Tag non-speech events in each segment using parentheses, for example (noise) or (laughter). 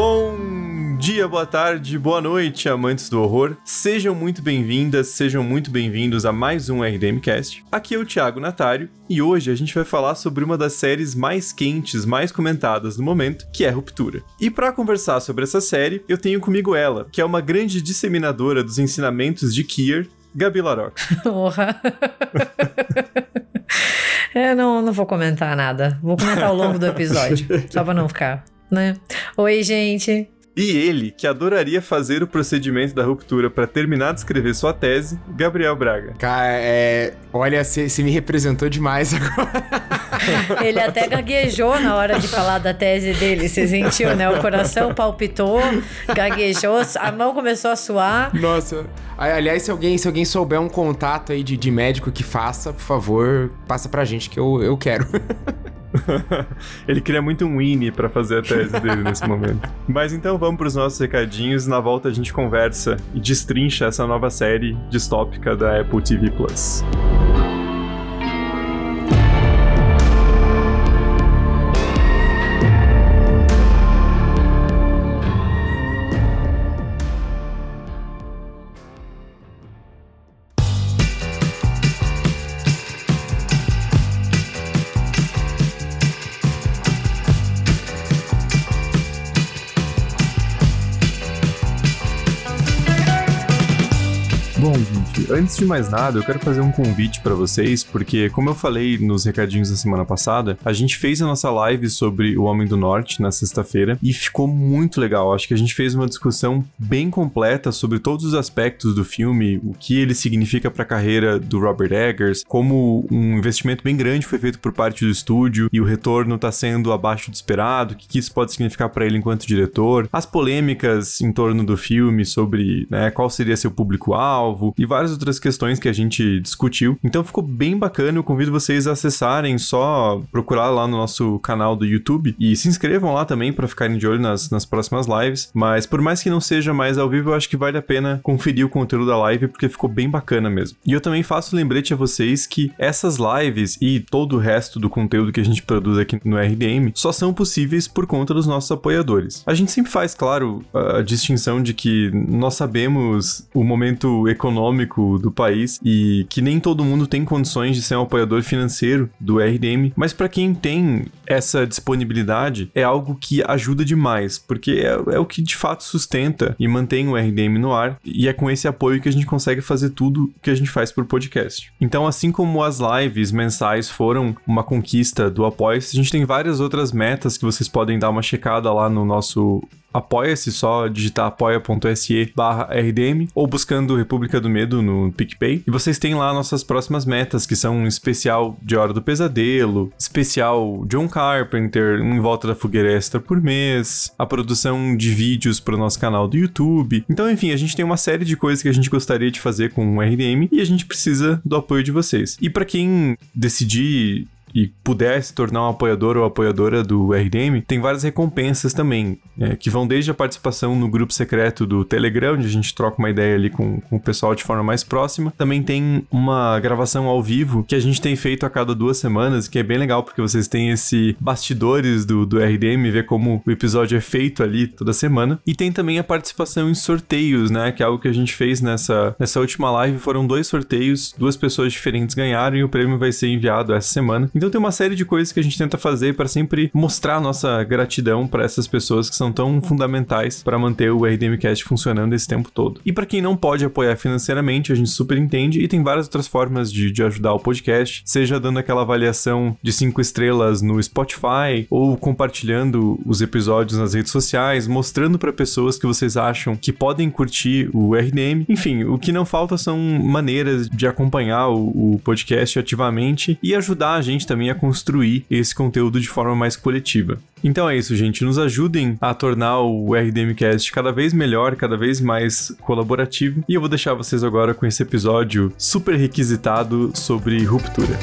Bom dia, boa tarde, boa noite, amantes do horror. Sejam muito bem-vindas, sejam muito bem-vindos a mais um RDMcast. Aqui é o Thiago Natário e hoje a gente vai falar sobre uma das séries mais quentes, mais comentadas no momento, que é Ruptura. E para conversar sobre essa série, eu tenho comigo ela, que é uma grande disseminadora dos ensinamentos de Kier, Gabi Laroca. Porra. (laughs) é, não, não vou comentar nada. Vou comentar ao longo do episódio, só pra não ficar, né? Oi, gente. E ele, que adoraria fazer o procedimento da ruptura para terminar de escrever sua tese, Gabriel Braga. Cara, é. Olha, você me representou demais (laughs) agora. Ele até gaguejou na hora de falar da tese dele, você sentiu, né? O coração palpitou, gaguejou, a mão começou a suar. Nossa. Aliás, se alguém, se alguém souber um contato aí de, de médico que faça, por favor, passa pra gente que eu, eu quero. (laughs) (laughs) Ele queria muito um Winnie para fazer a tese dele nesse momento. Mas então vamos para os nossos recadinhos. Na volta a gente conversa e destrincha essa nova série distópica da Apple TV Plus. Antes de mais nada, eu quero fazer um convite para vocês, porque como eu falei nos recadinhos da semana passada, a gente fez a nossa live sobre o Homem do Norte na sexta-feira e ficou muito legal. Acho que a gente fez uma discussão bem completa sobre todos os aspectos do filme, o que ele significa para a carreira do Robert Eggers, como um investimento bem grande foi feito por parte do estúdio e o retorno está sendo abaixo do esperado, o que isso pode significar para ele enquanto diretor, as polêmicas em torno do filme sobre né, qual seria seu público-alvo e várias outras questões que a gente discutiu. Então ficou bem bacana. Eu convido vocês a acessarem, só procurar lá no nosso canal do YouTube e se inscrevam lá também para ficarem de olho nas, nas próximas lives. Mas por mais que não seja mais ao vivo, eu acho que vale a pena conferir o conteúdo da live porque ficou bem bacana mesmo. E eu também faço lembrete a vocês que essas lives e todo o resto do conteúdo que a gente produz aqui no RDM só são possíveis por conta dos nossos apoiadores. A gente sempre faz, claro, a distinção de que nós sabemos o momento econômico do país e que nem todo mundo tem condições de ser um apoiador financeiro do RDM, mas para quem tem essa disponibilidade é algo que ajuda demais, porque é, é, o que de fato sustenta e mantém o RDM no ar e é com esse apoio que a gente consegue fazer tudo que a gente faz por podcast. Então, assim como as lives mensais foram uma conquista do apoio, a gente tem várias outras metas que vocês podem dar uma checada lá no nosso apoia-se, só digitar apoia.se barra RDM ou buscando República do Medo no PicPay. E vocês têm lá nossas próximas metas, que são um especial de Hora do Pesadelo, especial John Carpenter, um em volta da fogueira extra por mês, a produção de vídeos para o nosso canal do YouTube. Então, enfim, a gente tem uma série de coisas que a gente gostaria de fazer com o RDM e a gente precisa do apoio de vocês. E para quem decidir e puder se tornar um apoiador ou apoiadora do RDM, tem várias recompensas também, é, que vão desde a participação no grupo secreto do Telegram, onde a gente troca uma ideia ali com, com o pessoal de forma mais próxima. Também tem uma gravação ao vivo que a gente tem feito a cada duas semanas, que é bem legal, porque vocês têm esse bastidores do, do RDM, ver como o episódio é feito ali toda semana. E tem também a participação em sorteios, né? Que é algo que a gente fez nessa, nessa última live. Foram dois sorteios, duas pessoas diferentes ganharam e o prêmio vai ser enviado essa semana. Então tem uma série de coisas que a gente tenta fazer para sempre mostrar nossa gratidão para essas pessoas que são tão fundamentais para manter o RDMcast funcionando esse tempo todo. E para quem não pode apoiar financeiramente, a gente super entende e tem várias outras formas de, de ajudar o podcast, seja dando aquela avaliação de cinco estrelas no Spotify ou compartilhando os episódios nas redes sociais, mostrando para pessoas que vocês acham que podem curtir o RDM. Enfim, o que não falta são maneiras de acompanhar o, o podcast ativamente e ajudar a gente também a construir esse conteúdo de forma mais coletiva. Então é isso, gente. Nos ajudem a tornar o RDMcast cada vez melhor, cada vez mais colaborativo. E eu vou deixar vocês agora com esse episódio super requisitado sobre ruptura.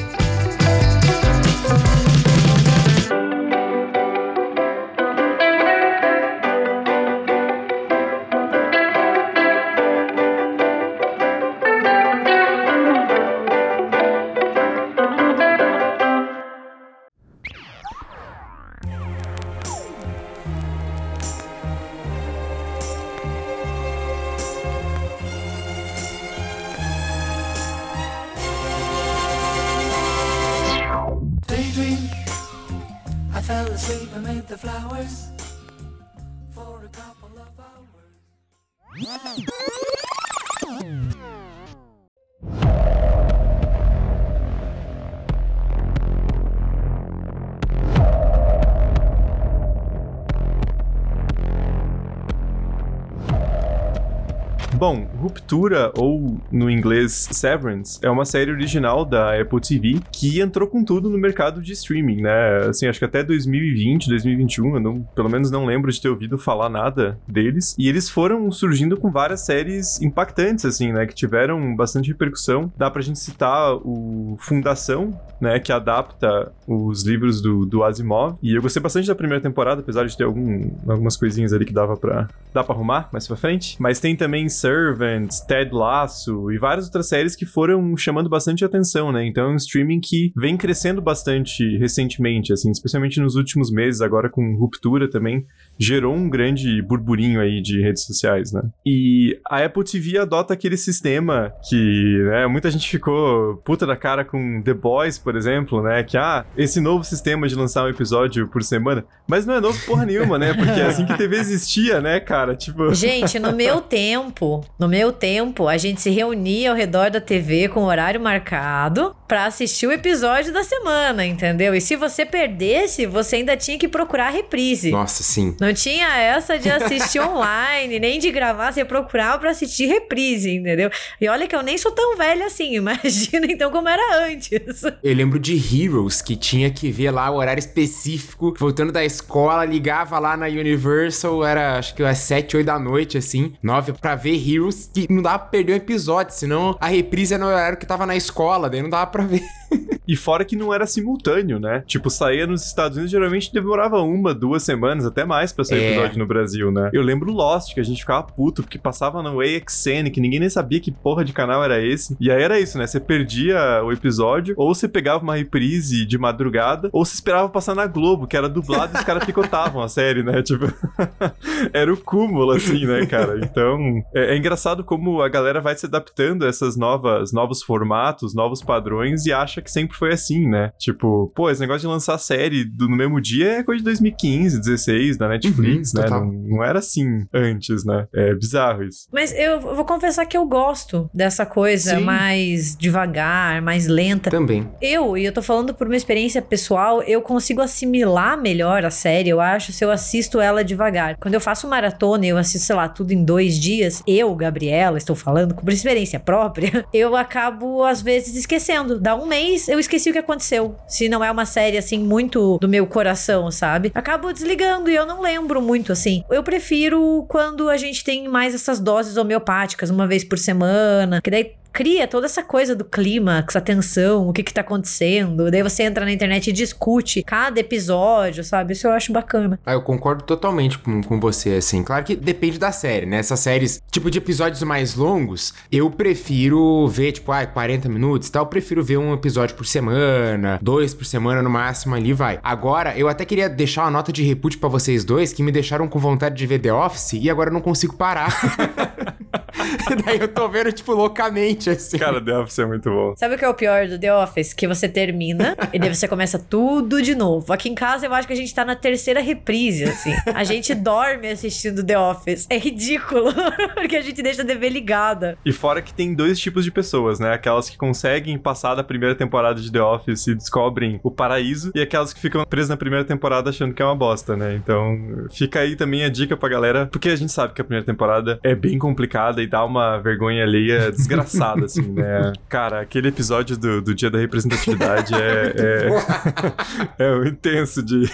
Bom, Ruptura, ou no inglês Severance, é uma série original da Apple TV que entrou com tudo no mercado de streaming, né? Assim, acho que até 2020, 2021, eu não, pelo menos não lembro de ter ouvido falar nada deles. E eles foram surgindo com várias séries impactantes, assim, né? Que tiveram bastante repercussão. Dá pra gente citar o Fundação, né? Que adapta os livros do, do Asimov. E eu gostei bastante da primeira temporada, apesar de ter algum, algumas coisinhas ali que dava pra, dá pra arrumar mais pra frente. Mas tem também Servants, Ted Lasso e várias outras séries que foram chamando bastante atenção, né? Então é um streaming que vem crescendo bastante recentemente, assim, especialmente nos últimos meses, agora com Ruptura também, gerou um grande burburinho aí de redes sociais, né? E a Apple TV adota aquele sistema que, né, muita gente ficou puta da cara com The Boys, por exemplo, né? Que, ah, esse novo sistema de lançar um episódio por semana. Mas não é novo porra nenhuma, né? Porque é assim que a TV existia, né, cara? Tipo. (laughs) Gente, no meu tempo, no meu tempo, a gente se reunia ao redor da TV com horário marcado pra assistir o episódio da semana, entendeu? E se você perdesse, você ainda tinha que procurar a reprise. Nossa, sim. Não tinha essa de assistir (laughs) online, nem de gravar, você procurava pra assistir reprise, entendeu? E olha que eu nem sou tão velha assim, (laughs) imagina então como era antes. Eu lembro de Heroes, que tinha que ver lá o horário específico, voltando da escola, ligava lá na Universal, era acho que às 7, 8 da noite, assim, 9 pra ver Heroes, que não dava pra perder um episódio, senão a reprise era no horário que tava na escola, daí não dava pra ver. E fora que não era simultâneo, né? Tipo, saía nos Estados Unidos, geralmente demorava uma, duas semanas, até mais pra sair É. episódio no Brasil, né? Eu lembro Lost, que a gente ficava puto, porque passava no AXN, que ninguém nem sabia que porra de canal era esse. E aí era isso, né? Você perdia o episódio, ou você pegava uma reprise de madrugada, ou você esperava passar na Globo, que era dublado e os caras picotavam a série, né? (laughs) Tipo, (laughs) era o cúmulo, assim, né, cara? Então, é, é engraçado como a galera vai se adaptando a essas novas, novos formatos, novos padrões e acha que sempre foi assim, né? Tipo, pô, esse negócio de lançar série do- no mesmo dia é coisa de 2015, 16, da Netflix, Uhum, né? Não, não era assim antes, né? É bizarro isso. Mas eu vou confessar que eu gosto dessa coisa Sim. mais devagar, mais lenta. Também. Eu, e eu tô falando por uma experiência pessoal, eu consigo assimilar melhor a série, eu acho, se eu assisto ela devagar. Quando eu faço maratona e eu assisto, sei lá, tudo em dois dias, eu, Gabriela, estou falando por experiência própria, (laughs) eu acabo, às vezes, esquecendo. Dá um mês, eu esqueci o que aconteceu. Se não é uma série, assim, muito do meu coração, sabe? Acabo desligando e eu não lembro muito, assim. Eu prefiro quando a gente tem mais essas doses homeopáticas, uma vez por semana, que daí cria toda essa coisa do clímax, a tensão, o que que tá acontecendo. Daí você entra na internet e discute cada episódio, sabe? Isso eu acho bacana. Ah, eu concordo totalmente com, com você, assim. Claro que depende da série, né? Essas séries, tipo, de episódios mais longos, eu prefiro ver, tipo, ah, 40 minutos e tal. Eu prefiro ver um episódio por semana, dois por semana no máximo ali, vai. Agora, eu até queria deixar uma nota de repúdio pra vocês dois, que me deixaram com vontade de ver The Office e agora eu não consigo parar. (laughs) (laughs) Daí eu tô vendo, tipo, loucamente, assim. Cara, The Office é muito bom. Sabe o que é o pior do The Office? Que você termina (laughs) e daí você começa tudo de novo. Aqui em casa eu acho que a gente tá na terceira reprise, assim. A gente (laughs) dorme assistindo The Office. É ridículo, porque a gente deixa a TV ligada. E fora que tem dois tipos de pessoas, né? Aquelas que conseguem passar da primeira temporada de The Office e descobrem o paraíso, e aquelas que ficam presas na primeira temporada achando que é uma bosta, né? Então, fica aí também a dica pra galera, porque a gente sabe que a primeira temporada é bem complicada e dá uma vergonha alheia (laughs) desgraçada, assim, né? Cara, aquele episódio do, do Dia da Representatividade é, é, (laughs) é um intenso de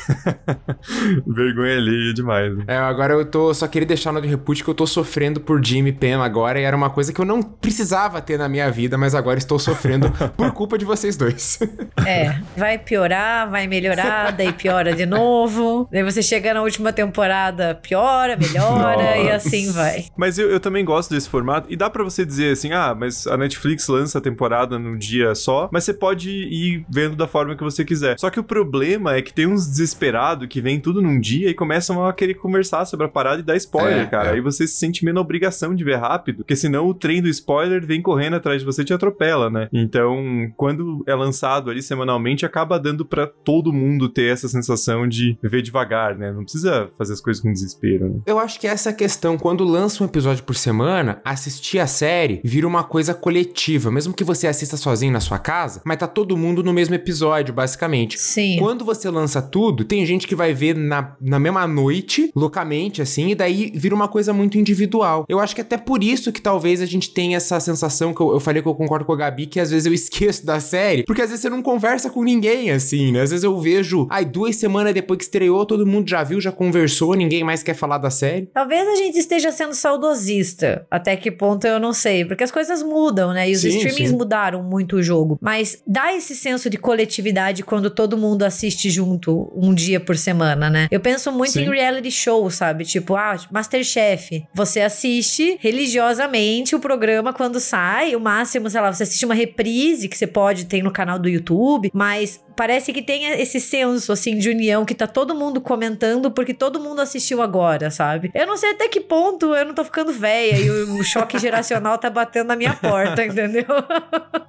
(laughs) vergonha alheia demais. né? É, agora eu tô. Só queria deixar no de repúdio que eu tô sofrendo por Jimmy Pam agora e era uma coisa que eu não precisava ter na minha vida, mas agora estou sofrendo por culpa de vocês dois. É, vai piorar, vai melhorar, daí piora de novo. Daí você chega na última temporada, piora, melhora e Nossa. assim vai. Mas eu, eu também gosto desse formato. E dá pra você dizer assim: ah, mas a Netflix lança a temporada num dia só, mas você pode ir vendo da forma que você quiser. Só que o problema é que tem uns desesperados que vem tudo num dia e começam a querer conversar sobre a parada e dar spoiler, É, cara. é. Aí você se sente meio na obrigação de ver rápido, porque senão o trem do spoiler vem correndo atrás de você e te atropela, né? Então, quando é lançado ali semanalmente, acaba dando pra todo mundo ter essa sensação de ver devagar, né? Não precisa fazer as coisas com desespero, né? Eu acho que essa é a questão. Quando lança um episódio por semana, assistir a série vira uma coisa coletiva. Mesmo que você assista sozinho na sua casa, mas tá todo mundo no mesmo episódio, basicamente. Sim. Quando você lança tudo, tem gente que vai ver na, na mesma noite, loucamente, assim, e daí vira uma coisa muito individual. Eu acho que até por isso que talvez a gente tenha essa sensação que eu, eu falei que eu concordo com a Gabi, que às vezes eu (laughs) esqueço da série, porque às vezes você não conversa com ninguém, assim, né? Às vezes eu vejo, ai, duas semanas depois que estreou, todo mundo já viu, já conversou, ninguém mais quer falar da série. Talvez a gente esteja sendo saudosista. Até que ponto eu não sei. Porque as coisas mudam, né? E os Sim, streamings sim. mudaram muito o jogo. Mas dá esse senso de coletividade quando todo mundo assiste junto um dia por semana, né? Eu penso muito Sim. em reality show, sabe? Tipo, ah, Masterchef. Você assiste religiosamente o programa quando sai. O máximo, sei lá, você assiste uma reprise que você pode ter no canal do YouTube. Mas parece que tem esse senso, assim, de união que tá todo mundo comentando porque todo mundo assistiu agora, sabe? Eu não sei até que ponto eu não tô ficando velha e o, choque geracional tá batendo na minha porta, (laughs) entendeu?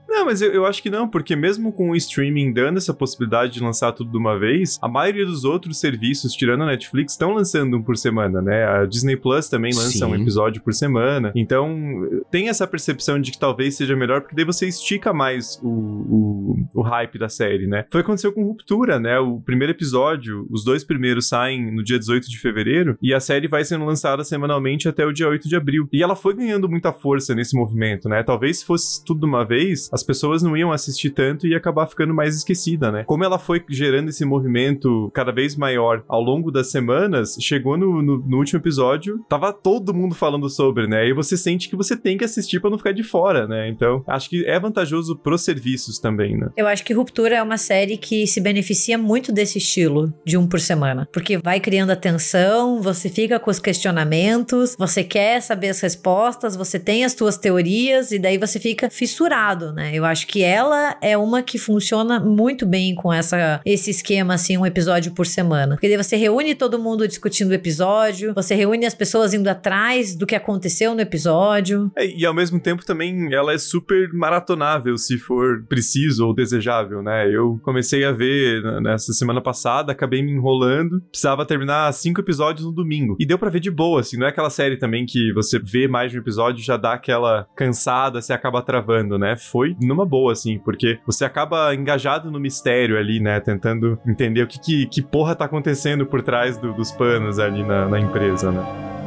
Não, mas eu, eu acho que não, porque mesmo com o streaming dando essa possibilidade de lançar tudo de uma vez, a maioria dos outros serviços, tirando a Netflix, estão lançando um por semana, né? A Disney Plus também lança um Sim. episódio por semana. Então, tem essa percepção de que talvez seja melhor, porque daí você estica mais o, o, o hype da série, né? Foi o que aconteceu com Ruptura, né? O primeiro episódio, os dois primeiros saem no dia 18 de fevereiro, e a série vai sendo lançada semanalmente até o dia 8 de abril. E ela foi ganhando muita força nesse movimento, né? Talvez se fosse tudo de uma vez, as pessoas não iam assistir tanto e ia acabar ficando mais esquecida, né? Como ela foi gerando esse movimento cada vez maior ao longo das semanas, chegou no, no, no último episódio, tava todo mundo falando sobre, né? E você sente que você tem que assistir pra não ficar de fora, né? Então, acho que é vantajoso pros serviços também, né? Eu acho que Ruptura é uma série que se beneficia muito desse estilo de um por semana. Porque vai criando atenção, você fica com os questionamentos, você quer saber as respostas, você tem as tuas teorias e daí você fica fissurado, né? Eu acho que ela é uma que funciona muito bem com essa, esse esquema, assim, um episódio por semana. Porque daí você reúne todo mundo discutindo o episódio, você reúne as pessoas indo atrás do que aconteceu no episódio. É, e ao mesmo tempo também ela é super maratonável se for preciso ou desejável, né? Eu comecei a ver n- nessa semana passada, acabei me enrolando, precisava terminar cinco episódios no domingo. E deu pra ver de boa, assim, não é aquela série também que você vê mais de um episódio já dá aquela cansada, você acaba travando, né? Foi numa boa, assim, porque você acaba engajado no mistério ali, né? Tentando entender o que, que, que porra tá acontecendo por trás do- dos panos ali na, na empresa, né?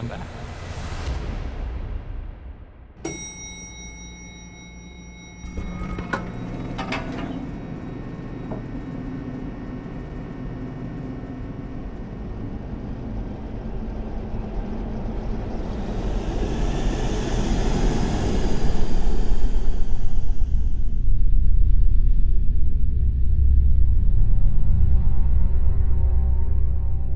Come back.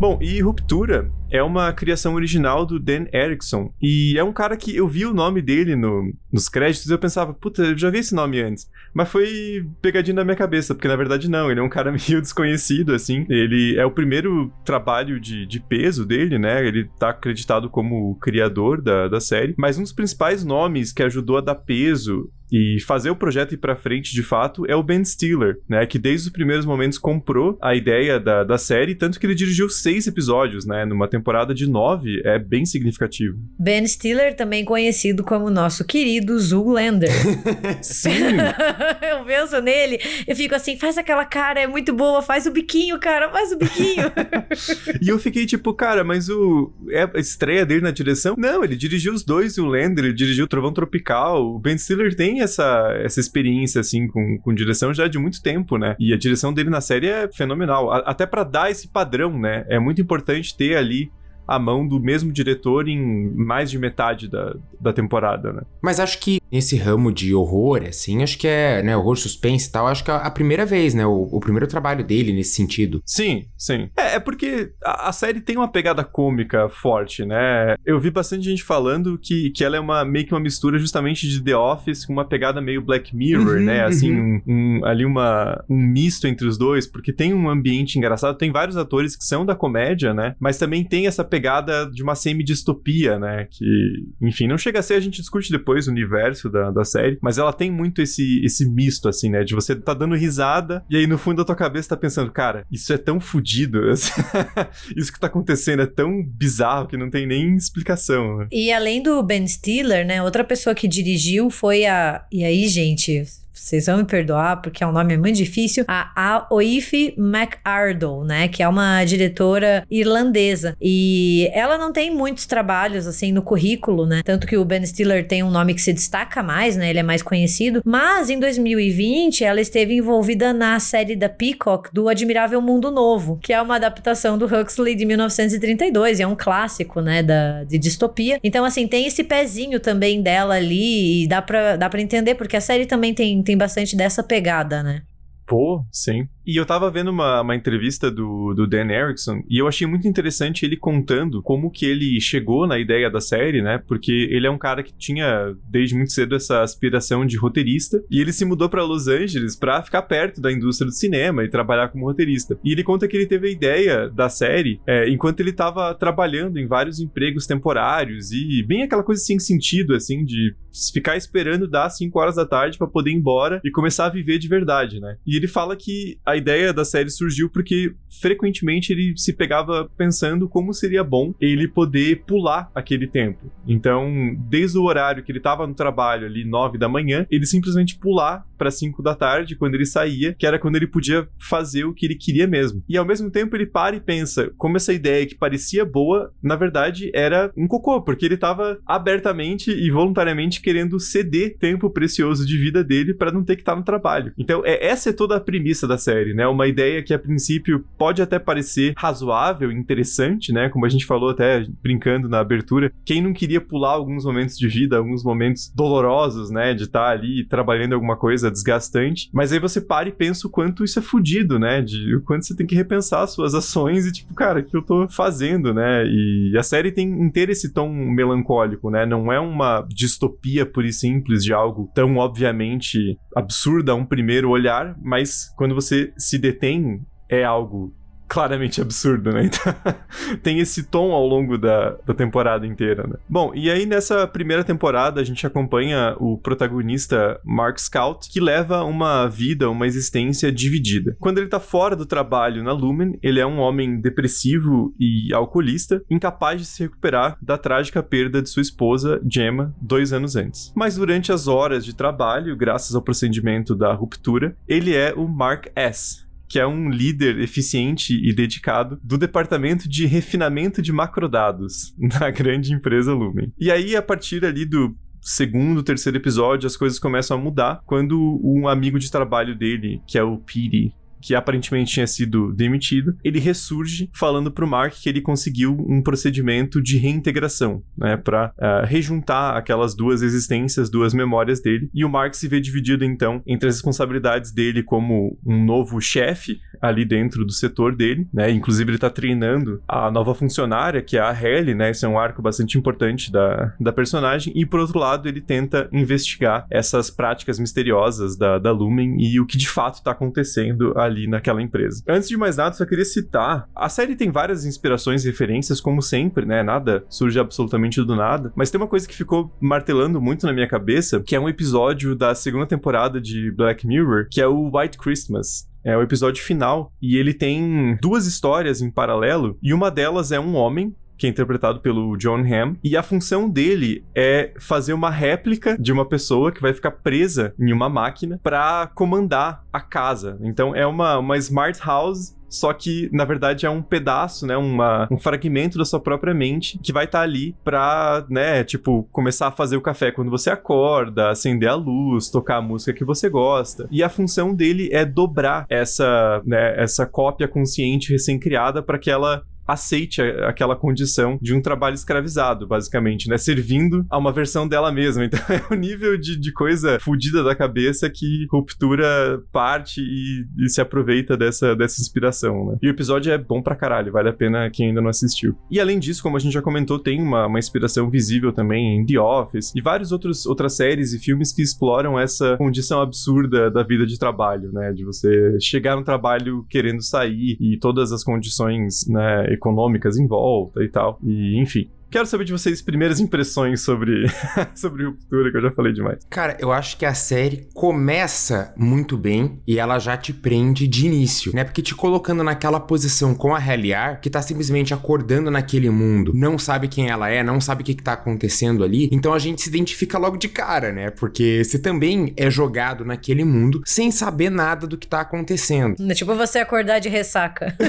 Bom, e Ruptura é uma criação original do Dan Erickson. E é um cara que eu vi o nome dele no- nos créditos e eu pensava, puta, eu já vi esse nome antes. Mas foi pegadinho na minha cabeça, porque na verdade não, ele é um cara (laughs) meio desconhecido, assim. Ele é o primeiro trabalho de, de peso dele, né? Ele tá acreditado como o criador da, da série. Mas um dos principais nomes que ajudou a dar peso e fazer o projeto ir pra frente de fato é o Ben Stiller, né? Que desde os primeiros momentos comprou a ideia da, da série, tanto que ele dirigiu seis episódios, né? Numa temporada de nove, é bem significativo. Ben Stiller, também conhecido como nosso querido Zoolander. (laughs) Sim! (laughs) eu penso nele e fico assim, faz aquela cara, é muito boa, faz o biquinho, cara, faz o biquinho. (laughs) e eu fiquei tipo, cara, mas o. É a estreia dele na direção? Não, ele dirigiu os dois, o Lander, ele dirigiu o Trovão Tropical. O Ben Stiller tem essa, essa experiência, assim, com, com direção já de muito tempo, né? E a direção dele na série é fenomenal. A- até pra dar esse padrão, né? É muito importante ter ali a mão do mesmo diretor em mais de metade da, da temporada, né? Mas acho que nesse ramo de horror, assim, acho que é, né, horror, suspense e tal, acho que é a primeira vez, né, o, o primeiro trabalho dele nesse sentido. Sim, sim. É, é porque a, a série tem uma pegada cômica forte, né? Eu vi bastante gente falando que, que ela é uma meio que uma mistura justamente de The Office com uma pegada meio Black Mirror, Uhum, né? Assim, uhum. um, um- ali uma, um misto entre os dois, porque tem um ambiente engraçado, tem vários atores que são da comédia, né? Mas também tem essa pegada de uma semi-distopia, né? Que, enfim, não chega a ser, a gente discute depois o universo da, da série, mas ela tem muito esse, esse misto, assim, né? De você tá dando risada e aí no fundo da tua cabeça tá pensando, cara, isso é tão fodido, (laughs) isso que tá acontecendo é tão bizarro que não tem nem explicação, né? E além do Ben Stiller, né, outra pessoa que dirigiu foi a. E aí, gente, vocês vão me perdoar porque é um nome muito difícil. A Oife McArdle, né, que é uma diretora irlandesa. E ela não tem muitos trabalhos assim no currículo, né? Tanto que o Ben Stiller tem um nome que se destaca mais, né? Ele é mais conhecido. Mas em 2020 ela esteve envolvida na série da Peacock do Admirável Mundo Novo, que é uma adaptação do Huxley de 1932, e é um clássico, né, da, de distopia. Então, assim, tem esse pezinho também dela ali, e dá pra, dá pra entender, porque a série também tem, tem bastante dessa pegada, né? Pô, sim. E eu tava vendo uma, uma entrevista do, do Dan Erickson e eu achei muito interessante ele contando como que ele chegou na ideia da série, né? Porque ele é um cara que tinha desde muito cedo essa aspiração de roteirista e ele se mudou pra Los Angeles pra ficar perto da indústria do cinema e trabalhar como roteirista. E ele conta que ele teve a ideia da série é, enquanto ele tava trabalhando em vários empregos temporários e bem aquela coisa sem sentido, assim, de ficar esperando dar 5 horas da tarde pra poder ir embora e começar a viver de verdade, né? E ele fala que a ideia da série surgiu porque frequentemente ele se pegava pensando como seria bom ele poder pular aquele tempo. Então, desde o horário que ele tava no trabalho ali, 9 da manhã, ele simplesmente pular para 5 da tarde quando ele saía, que era quando ele podia fazer o que ele queria mesmo. E ao mesmo tempo ele para e pensa como essa ideia que parecia boa, na verdade era um cocô, porque ele tava abertamente e voluntariamente querendo ceder tempo precioso de vida dele para não ter que estar no trabalho. Então, é, essa é toda a premissa da série, né? Uma ideia que a princípio pode até parecer razoável, interessante, né? Como a gente falou até brincando na abertura, quem não queria pular alguns momentos de vida, alguns momentos dolorosos, né? De estar ali trabalhando alguma coisa desgastante. Mas aí você para e pensa o quanto isso é fudido, né? De o quanto você tem que repensar suas ações e tipo, cara, o que eu tô fazendo, né? E a série tem inteira esse tom melancólico, né? Não é uma distopia pura e simples de algo tão obviamente absurdo a um primeiro olhar, mas quando você se detém, é algo claramente absurdo, né? (laughs) Então, tem esse tom ao longo da, da temporada inteira, né? Bom, e aí nessa primeira temporada a gente acompanha o protagonista Mark Scout, que leva uma vida, uma existência dividida. Quando ele tá fora do trabalho na Lumen, ele é um homem depressivo e alcoolista, incapaz de se recuperar da trágica perda de sua esposa, Gemma, dois anos antes. Mas durante as horas de trabalho, graças ao procedimento da ruptura, ele é o Mark S., que é um líder eficiente e dedicado do departamento de refinamento de macrodados (laughs) na grande empresa Lumen. E aí, a partir ali do segundo, terceiro episódio, as coisas começam a mudar quando um amigo de trabalho dele, que é o Petey, que aparentemente tinha sido demitido, ele ressurge falando pro Mark que ele conseguiu um procedimento de reintegração, né, para rejuntar aquelas duas existências, duas memórias dele. E o Mark se vê dividido então entre as responsabilidades dele como um novo chefe ali dentro do setor dele, né? Inclusive ele tá treinando a nova funcionária, que é a Halle, né? Esse é um arco bastante importante da, da personagem. E por outro lado, ele tenta investigar essas práticas misteriosas da, da Lumen e o que de fato tá acontecendo ali naquela empresa. Antes de mais nada, só queria citar: a série tem várias inspirações e referências, como sempre, né? Nada surge absolutamente do nada. Mas tem uma coisa que ficou martelando muito na minha cabeça, que é um episódio da segunda temporada de Black Mirror, que é o White Christmas. É o episódio final. E ele tem duas histórias em paralelo. E uma delas é um homem que é interpretado pelo John Hamm, e a função dele é fazer uma réplica de uma pessoa que vai ficar presa em uma máquina para comandar a casa. Então é uma, uma smart house só que na verdade é um pedaço, né, uma, um fragmento da sua própria mente que vai estar tá ali pra, né, tipo, começar a fazer o café quando você acorda, acender a luz, tocar a música que você gosta. E a função dele é dobrar essa, né, essa cópia consciente recém-criada para que ela aceite aquela condição de um trabalho escravizado, basicamente, né? Servindo a uma versão dela mesma. (laughs) Então é o nível de, de coisa fodida da cabeça que Ruptura parte e, e se aproveita dessa, dessa inspiração, né? E o episódio é bom pra caralho, vale a pena quem ainda não assistiu. E além disso, como a gente já comentou, tem uma, uma inspiração visível também em The Office e várias outros, outras séries e filmes que exploram essa condição absurda da vida de trabalho, né? De você chegar no trabalho querendo sair e todas as condições né, econômicas em volta e tal. E, enfim. Quero saber de vocês primeiras impressões sobre, (laughs) sobre Ruptura, que eu já falei demais. Cara, eu acho que a série começa muito bem e ela já te prende de início, né? Porque te colocando naquela posição com a Helliar, que tá simplesmente acordando naquele mundo, não sabe quem ela é, não sabe o que, que tá acontecendo ali, então a gente se identifica logo de cara, né? Porque você também é jogado naquele mundo sem saber nada do que tá acontecendo. É Tipo você acordar de ressaca. (laughs)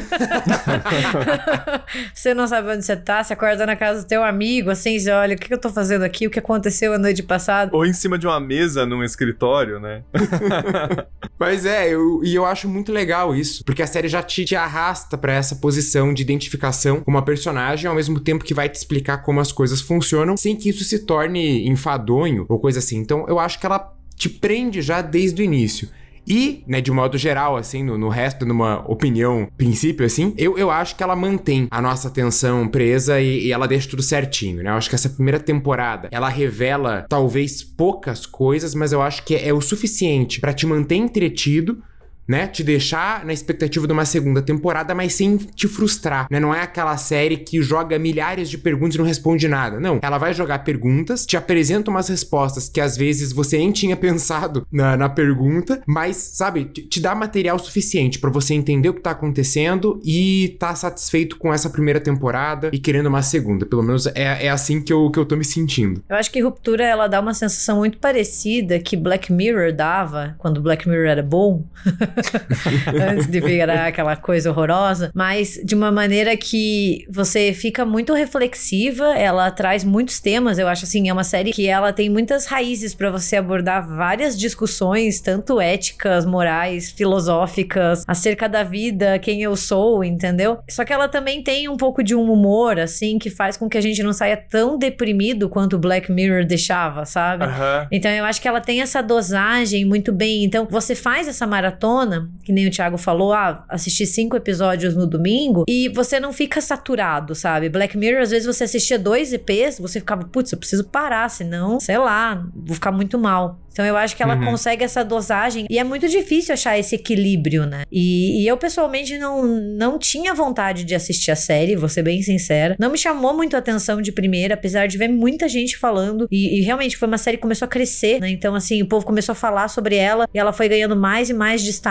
(laughs) você não sabe onde você tá, você acorda na casa do teu amigo, assim, você olha, o que eu tô fazendo aqui? O que aconteceu a noite passada? Ou em cima de uma mesa num escritório, né? (laughs) Mas é, eu, e eu acho muito legal isso, porque a série já te, te arrasta pra essa posição de identificação com uma personagem, ao mesmo tempo que vai te explicar como as coisas funcionam, sem que isso se torne enfadonho ou coisa assim. Então eu acho que ela te prende já desde o início. E, né, de modo geral, assim, no, no resto, numa opinião, princípio, assim, eu, eu acho que ela mantém a nossa atenção presa e, e ela deixa tudo certinho, né? Eu acho que essa primeira temporada, ela revela talvez poucas coisas, mas eu acho que é, é o suficiente pra te manter entretido, né? Te deixar na expectativa de uma segunda temporada, mas sem te frustrar, né? Não é aquela série que joga milhares de perguntas e não responde nada. Não. Ela vai jogar perguntas, te apresenta umas respostas que às vezes você nem tinha pensado (laughs) na, na pergunta, mas, sabe, te, te dá material suficiente pra você entender o que tá acontecendo e tá satisfeito com essa primeira temporada e querendo uma segunda. Pelo menos é, é assim que eu, que eu tô me sentindo. Eu acho que Ruptura, ela dá uma sensação muito parecida que Black Mirror dava, quando Black Mirror era bom. (laughs) (laughs) antes de virar aquela coisa horrorosa, mas de uma maneira que você fica muito reflexiva, ela traz muitos temas, eu acho assim, é uma série que ela tem muitas raízes para você abordar várias discussões, tanto éticas, morais, filosóficas, acerca da vida, quem eu sou, entendeu? Só que ela também tem um pouco de um humor assim que faz com que a gente não saia tão deprimido quanto Black Mirror deixava, sabe? Aham. Então eu acho que ela tem essa dosagem muito bem. Então você faz essa maratona, que nem o Thiago falou, ah, assistir cinco episódios no domingo e você não fica saturado, sabe? Black Mirror, às vezes você assistia dois EPs, você ficava, putz, eu preciso parar, senão, sei lá, vou ficar muito mal. Então eu acho que ela Uhum. consegue essa dosagem e é muito difícil achar esse equilíbrio, né? E, e eu pessoalmente não, não tinha vontade de assistir a série, vou ser bem sincera. Não me chamou muito a atenção de primeira, apesar de ver muita gente falando. E, e realmente foi uma série que começou a crescer, né? Então, assim, o povo começou a falar sobre ela e ela foi ganhando mais e mais destaque,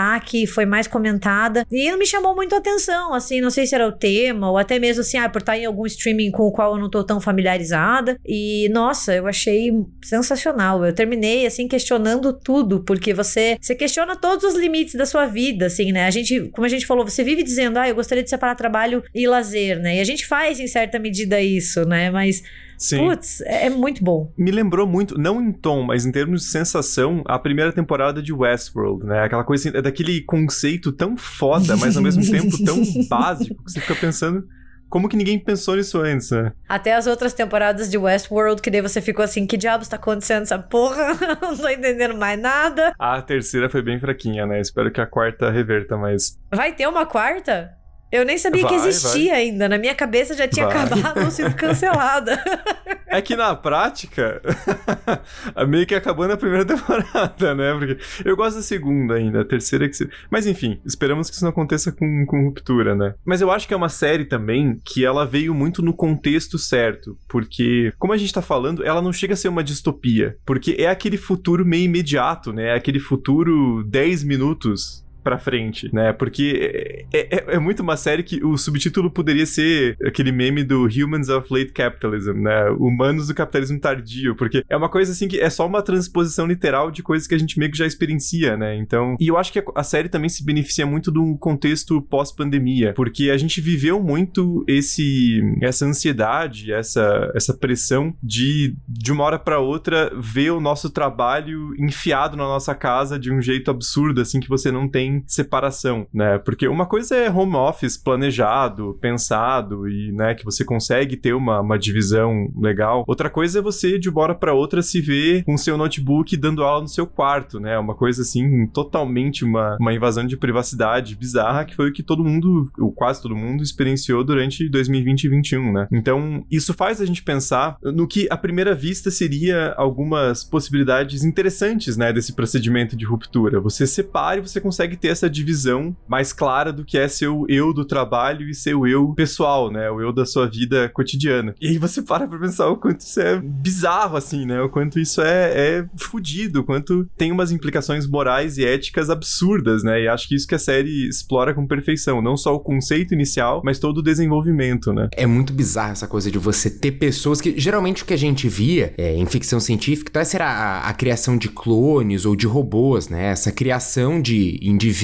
foi mais comentada. E não me chamou muito a atenção, assim, não sei se era o tema ou até mesmo assim, ah, por estar em algum streaming com o qual eu não tô tão familiarizada. E nossa, eu achei sensacional. Eu terminei assim questionando tudo, porque você você questiona todos os limites da sua vida, assim, né? A gente, como a gente falou, você vive dizendo, ah, eu gostaria de separar trabalho e lazer, né? E a gente faz em certa medida isso, né? Mas Sim. putz, é é muito bom. Me lembrou muito, não em tom, mas em termos de sensação, a primeira temporada de Westworld, né? Aquela coisa assim, é daquele conceito tão foda, mas ao mesmo tempo tão (laughs) básico, que você fica pensando. Como que ninguém pensou nisso antes, né? Até as outras temporadas de Westworld, que daí você ficou assim, que diabos tá acontecendo essa porra? (laughs) não tô entendendo mais nada. A terceira foi bem fraquinha, né? Espero que a quarta reverta, mas. Vai ter uma quarta? Eu nem sabia que Vai, existia ainda. Na minha cabeça já tinha Vai. acabado ou sido cancelada. (laughs) É que na prática, (laughs) meio que acabou na primeira (laughs) temporada, né? Porque eu gosto da segunda ainda, a terceira é que se... Mas enfim, esperamos que isso não aconteça com, com ruptura, né? Mas eu acho que é uma série também que ela veio muito no contexto certo, porque, como a gente tá falando, ela não chega a ser uma distopia, porque é aquele futuro meio imediato, né? É aquele futuro 10 minutos pra frente, né? Porque é, é- é muito uma série que o subtítulo poderia ser aquele meme do Humans of Late Capitalism, né? Humanos do capitalismo tardio, porque é uma coisa assim que é só uma transposição literal de coisas que a gente meio que já experiencia, né? Então, e eu acho que a- série também se beneficia muito do contexto pós-pandemia, porque a gente viveu muito esse essa ansiedade, essa essa pressão de de uma hora pra outra ver o nosso trabalho enfiado na nossa casa de um jeito absurdo assim que você não tem separação, né? Porque uma coisa é home office planejado, pensado e, né, que você consegue ter uma, uma divisão legal. Outra coisa é você, de uma hora pra outra, se ver com seu notebook dando aula no seu quarto, né? Uma coisa assim, totalmente uma, uma invasão de privacidade bizarra, que foi o que todo mundo, ou quase todo mundo, experienciou durante 2020 e 2021, né? Então, isso faz a gente pensar no que, à primeira vista, seria algumas possibilidades interessantes, né, desse procedimento de ruptura. Você separa e você consegue ter essa divisão mais clara do que é seu eu do trabalho e seu eu pessoal, né? O eu da sua vida cotidiana. E aí você para pra pensar o quanto isso é bizarro, assim, né? O quanto isso é, é fudido, o quanto tem umas implicações morais e éticas absurdas, né? E acho que isso que a série explora com perfeição. Não só o conceito inicial, mas todo o desenvolvimento, né? É muito bizarro essa coisa de você ter pessoas que geralmente o que a gente via é, em ficção científica então essa era a, a criação de clones ou de robôs, né? Essa criação de indivíduos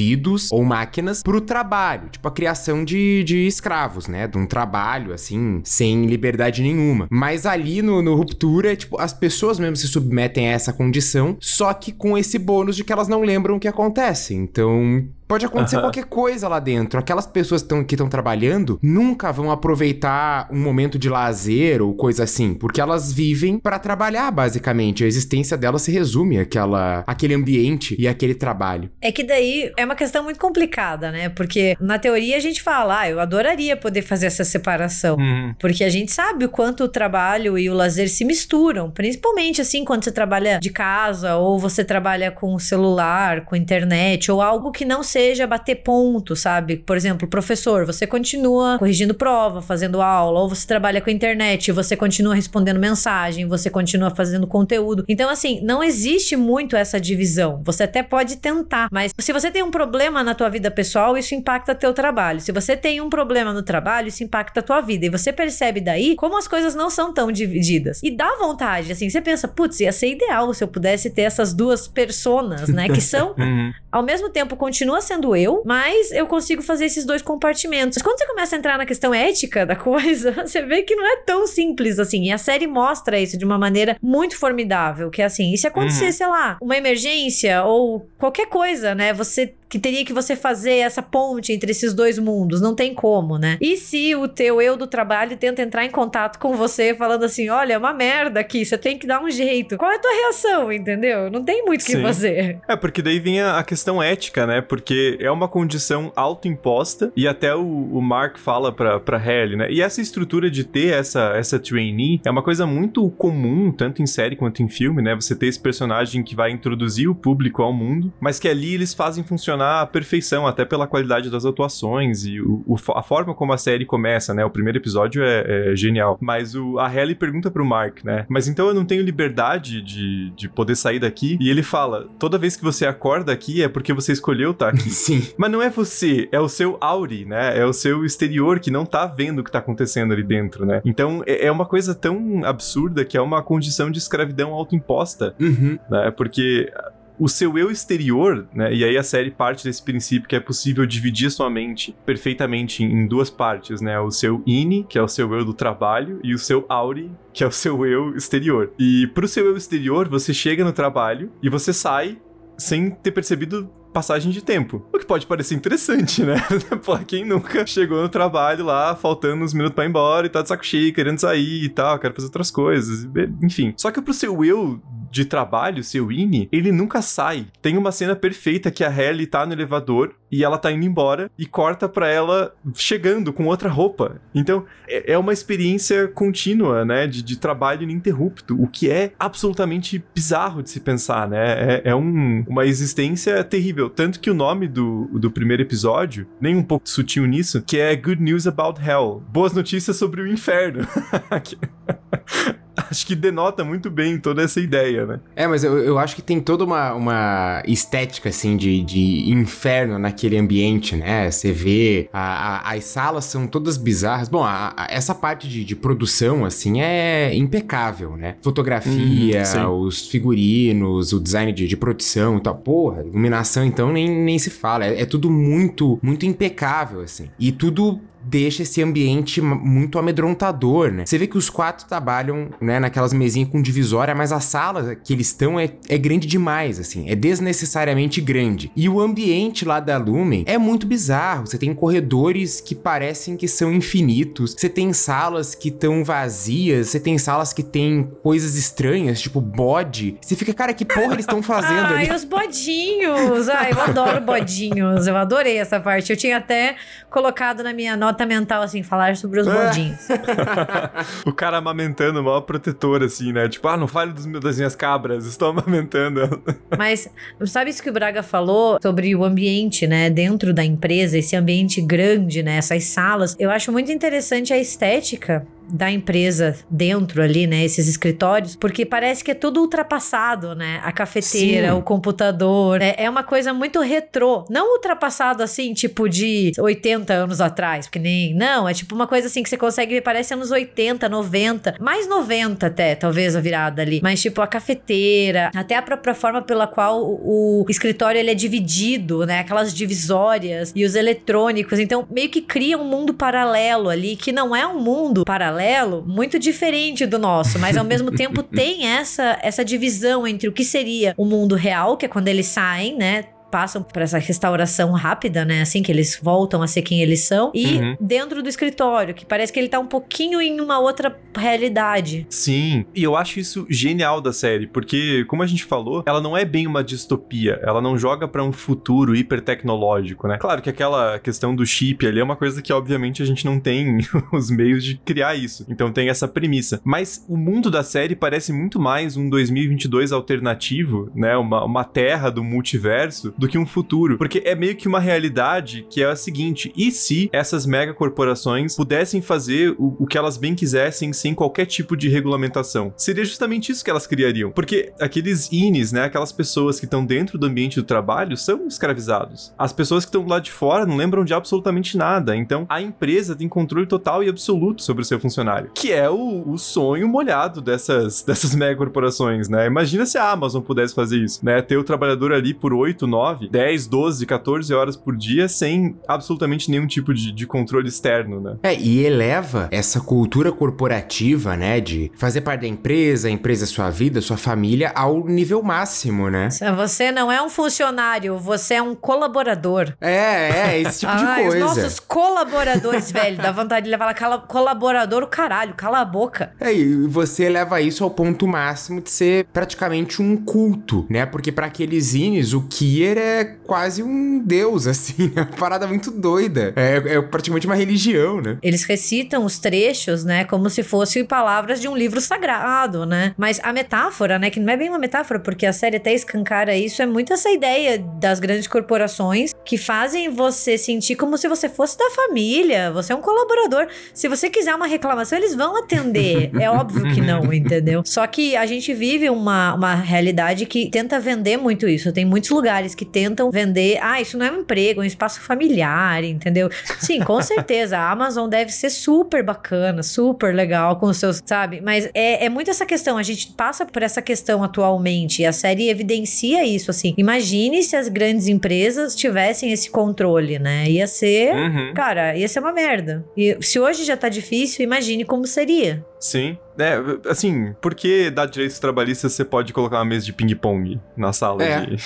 ou máquinas pro trabalho, tipo a criação de, de escravos, né? De um trabalho assim, sem liberdade nenhuma. Mas ali no, no Ruptura, tipo, as pessoas mesmo se submetem a essa condição, só que com esse bônus de que elas não lembram o que acontece. Então, Pode acontecer Aham. qualquer coisa lá dentro. Aquelas pessoas que tão- que estão trabalhando nunca vão aproveitar um momento de lazer ou coisa assim, porque elas vivem pra trabalhar, basicamente. A existência delas se resume àquela, àquele ambiente e àquele trabalho. É que daí é uma questão muito complicada, né? Porque na teoria a gente fala, ah, eu adoraria poder fazer essa separação. Uhum. Porque a gente sabe o quanto o trabalho e o lazer se misturam, principalmente assim quando você trabalha de casa ou você trabalha com o celular, com internet ou algo que não seja bater ponto, sabe? Por exemplo, professor, você continua corrigindo prova, fazendo aula, ou você trabalha com a internet, você continua respondendo mensagem, você continua fazendo conteúdo. Então assim, não existe muito essa divisão. Você até pode tentar, mas se você tem um problema na tua vida pessoal, isso impacta teu trabalho. Se você tem um problema no trabalho, isso impacta a tua vida. E você percebe daí como as coisas não são tão divididas. E dá vontade, assim, você pensa, putz, ia ser ideal se eu pudesse ter essas duas personas, né? Que são, (laughs) Uhum. ao mesmo tempo, continua sendo eu, mas eu consigo fazer esses dois compartimentos. Mas quando você começa a entrar na questão ética da (laughs) coisa, você vê que não é tão simples assim. E a série mostra isso de uma maneira muito formidável, que é assim, e se acontecer, Uhum. sei lá, uma emergência ou qualquer coisa, né? Você que teria que você fazer essa ponte entre esses dois mundos, não tem como, né? E se o teu eu do trabalho tenta entrar em contato com você falando assim, olha, é uma merda aqui, você tem que dar um jeito. Qual é a tua reação, entendeu? Não tem muito o que fazer. É, porque daí vem a, a questão ética, né? Porque é uma condição autoimposta e até o, o Mark fala pra, pra Halle, né? E essa estrutura de ter essa, essa trainee é uma coisa muito comum, tanto em série quanto em filme, né? Você ter esse personagem que vai introduzir o público ao mundo, mas que ali eles fazem funcionar à perfeição, até pela qualidade das atuações e o, o a forma como a série começa, né? O primeiro episódio é, é genial. Mas o, a Halle pergunta pro Mark, né? Mas então eu não tenho liberdade de, de poder sair daqui? E ele fala: toda vez que você acorda aqui é porque você escolheu estar aqui. (laughs) Sim. Mas não é você, é o seu Auri, né? É o seu exterior que não tá vendo o que tá acontecendo ali dentro, né? Então é é uma coisa tão absurda que é uma condição de escravidão autoimposta, Uhum. né? Porque o seu eu exterior, né? E aí a série parte desse princípio que é possível dividir sua mente perfeitamente em duas partes, né? O seu ini, que é o seu eu do trabalho, e o seu auri, que é o seu eu exterior. E pro seu eu exterior, você chega no trabalho e você sai sem ter percebido passagem de tempo. O que pode parecer interessante, né? (laughs) Pô, quem nunca chegou no trabalho lá, faltando uns minutos pra ir embora e tá de saco cheio, querendo sair e tal, quero fazer outras coisas, enfim. Só que pro seu eu de trabalho, seu INE, ele nunca sai. Tem uma cena perfeita que a Halle tá no elevador e ela tá indo embora e corta pra ela chegando com outra roupa. Então, é é uma experiência contínua, né, de, de trabalho ininterrupto, o que é absolutamente bizarro de se pensar, né? É, é um- uma existência terrível. Tanto que o nome do, do primeiro episódio, nem um pouco sutil nisso, que é Good News About Hell. Boas notícias sobre o inferno. (laughs) (laughs) Acho que denota muito bem toda essa ideia, né? É, mas eu, eu acho que tem toda uma, uma estética, assim, de, de inferno naquele ambiente, né? Você vê, a- a- as salas são todas bizarras. Bom, a- essa parte de, de produção, assim, é impecável, né? Fotografia, sim. os figurinos, o design de, de produção e tal. Porra, iluminação, então, nem, nem se fala. É, é tudo muito, muito impecável, assim. E tudo deixa esse ambiente muito amedrontador, né? Você vê que os quatro trabalham, né, naquelas mesinhas com divisória, mas a sala que eles estão é, é grande demais, assim, é desnecessariamente grande. E o ambiente lá da Lumen é muito bizarro. Você tem corredores que parecem que são infinitos, você tem salas que estão vazias, você tem salas que tem coisas estranhas, tipo bode. Você fica, cara, que porra eles estão fazendo (laughs) ali? Ai, os bodinhos! Ai, eu adoro bodinhos. Eu adorei essa parte. Eu tinha até colocado na minha nota mental, assim, falar sobre os É. bodinhos. (laughs) O cara amamentando, o maior protetor, assim, né? Tipo, ah, não fale dos meus- das minhas cabras, estou amamentando. (laughs) Mas sabe isso que o Braga falou sobre o ambiente, né? Dentro da empresa, esse ambiente grande, né? Essas salas. Eu acho muito interessante a estética da empresa dentro ali, né? Esses escritórios, porque parece que é tudo ultrapassado, né? A cafeteira, Sim. o computador. É, é uma coisa muito retrô. Não ultrapassado assim, tipo de 80 anos atrás, porque nem. Não, é tipo uma coisa assim que você consegue ver, parece anos 80, 90, mais 90 até, talvez a virada ali. Mas tipo a cafeteira, até a própria forma pela qual o, o escritório ele é dividido, né? Aquelas divisórias e os eletrônicos. Então meio que cria um mundo paralelo ali, que não é um mundo paralelo muito diferente do nosso, mas ao mesmo tempo (laughs) tem essa, essa divisão entre o que seria o mundo real, que é quando eles saem, né? Passam por essa restauração rápida, né? Assim que eles voltam a ser quem eles são. E Uhum. dentro do escritório, que parece que ele tá um pouquinho em uma outra realidade. Sim, e eu acho isso genial da série, porque, como a gente falou, ela não é bem uma distopia, ela não joga pra um futuro hipertecnológico, né? Claro que aquela questão do chip ali é uma coisa que, obviamente, a gente não tem (laughs) os meios de criar isso, então tem essa premissa. Mas o mundo da série parece muito mais um 2022 alternativo, né? Uma, uma terra do multiverso, do que um futuro, porque é meio que uma realidade que é a seguinte: e se essas megacorporações pudessem fazer o, o que elas bem quisessem sem qualquer tipo de regulamentação? Seria justamente isso que elas criariam, porque aqueles INES, né, aquelas pessoas que estão dentro do ambiente do trabalho, são escravizados. As pessoas que estão lá de fora não lembram de absolutamente nada, então a empresa tem controle total e absoluto sobre o seu funcionário, que é o, o sonho molhado dessas, dessas megacorporações, né? Imagina se a Amazon pudesse fazer isso, né? Ter o trabalhador ali por 8, 9, 10, 12, 14 horas por dia sem absolutamente nenhum tipo de, de controle externo, né? É, e eleva essa cultura corporativa, né, de fazer parte da empresa, a empresa é sua vida, sua família, ao nível máximo, né? Você não é um funcionário, você é um colaborador. É, é, esse tipo de Ai, os coisa. nossos colaboradores, (laughs) velho, dá vontade de levar lá cala- colaborador, o caralho, cala a boca. É, e você leva isso ao ponto máximo de ser praticamente um culto, né? Porque pra aqueles zines, o Kier é quase um deus, (laughs) assim, é uma parada muito doida. É, é praticamente uma religião, né? Eles recitam os trechos, né, como se fossem palavras de um livro sagrado, né? Mas a metáfora, né, que não é bem uma metáfora, porque a série até escancara isso, é muito essa ideia das grandes corporações que fazem você sentir como se você fosse da família, você é um colaborador. Se você quiser uma reclamação, eles vão atender. É óbvio que não, (laughs) entendeu? Só que a gente vive uma, uma realidade que tenta vender muito isso. Tem muitos lugares que tentam vender, ah, isso não é um emprego, é um espaço familiar, entendeu? Sim, com (laughs) certeza. A Amazon deve ser super bacana, super legal com os seus, sabe? Mas é, é muito essa questão. A gente passa por essa questão atualmente e a série evidencia isso, assim. Imagine se as grandes empresas tivessem esse controle, né? Ia ser. Uhum. Cara, ia ser uma merda. E se hoje já tá difícil, imagine como seria. Sim. É, assim, por que dar direitos trabalhistas você pode colocar uma mesa de ping-pong na sala É. de.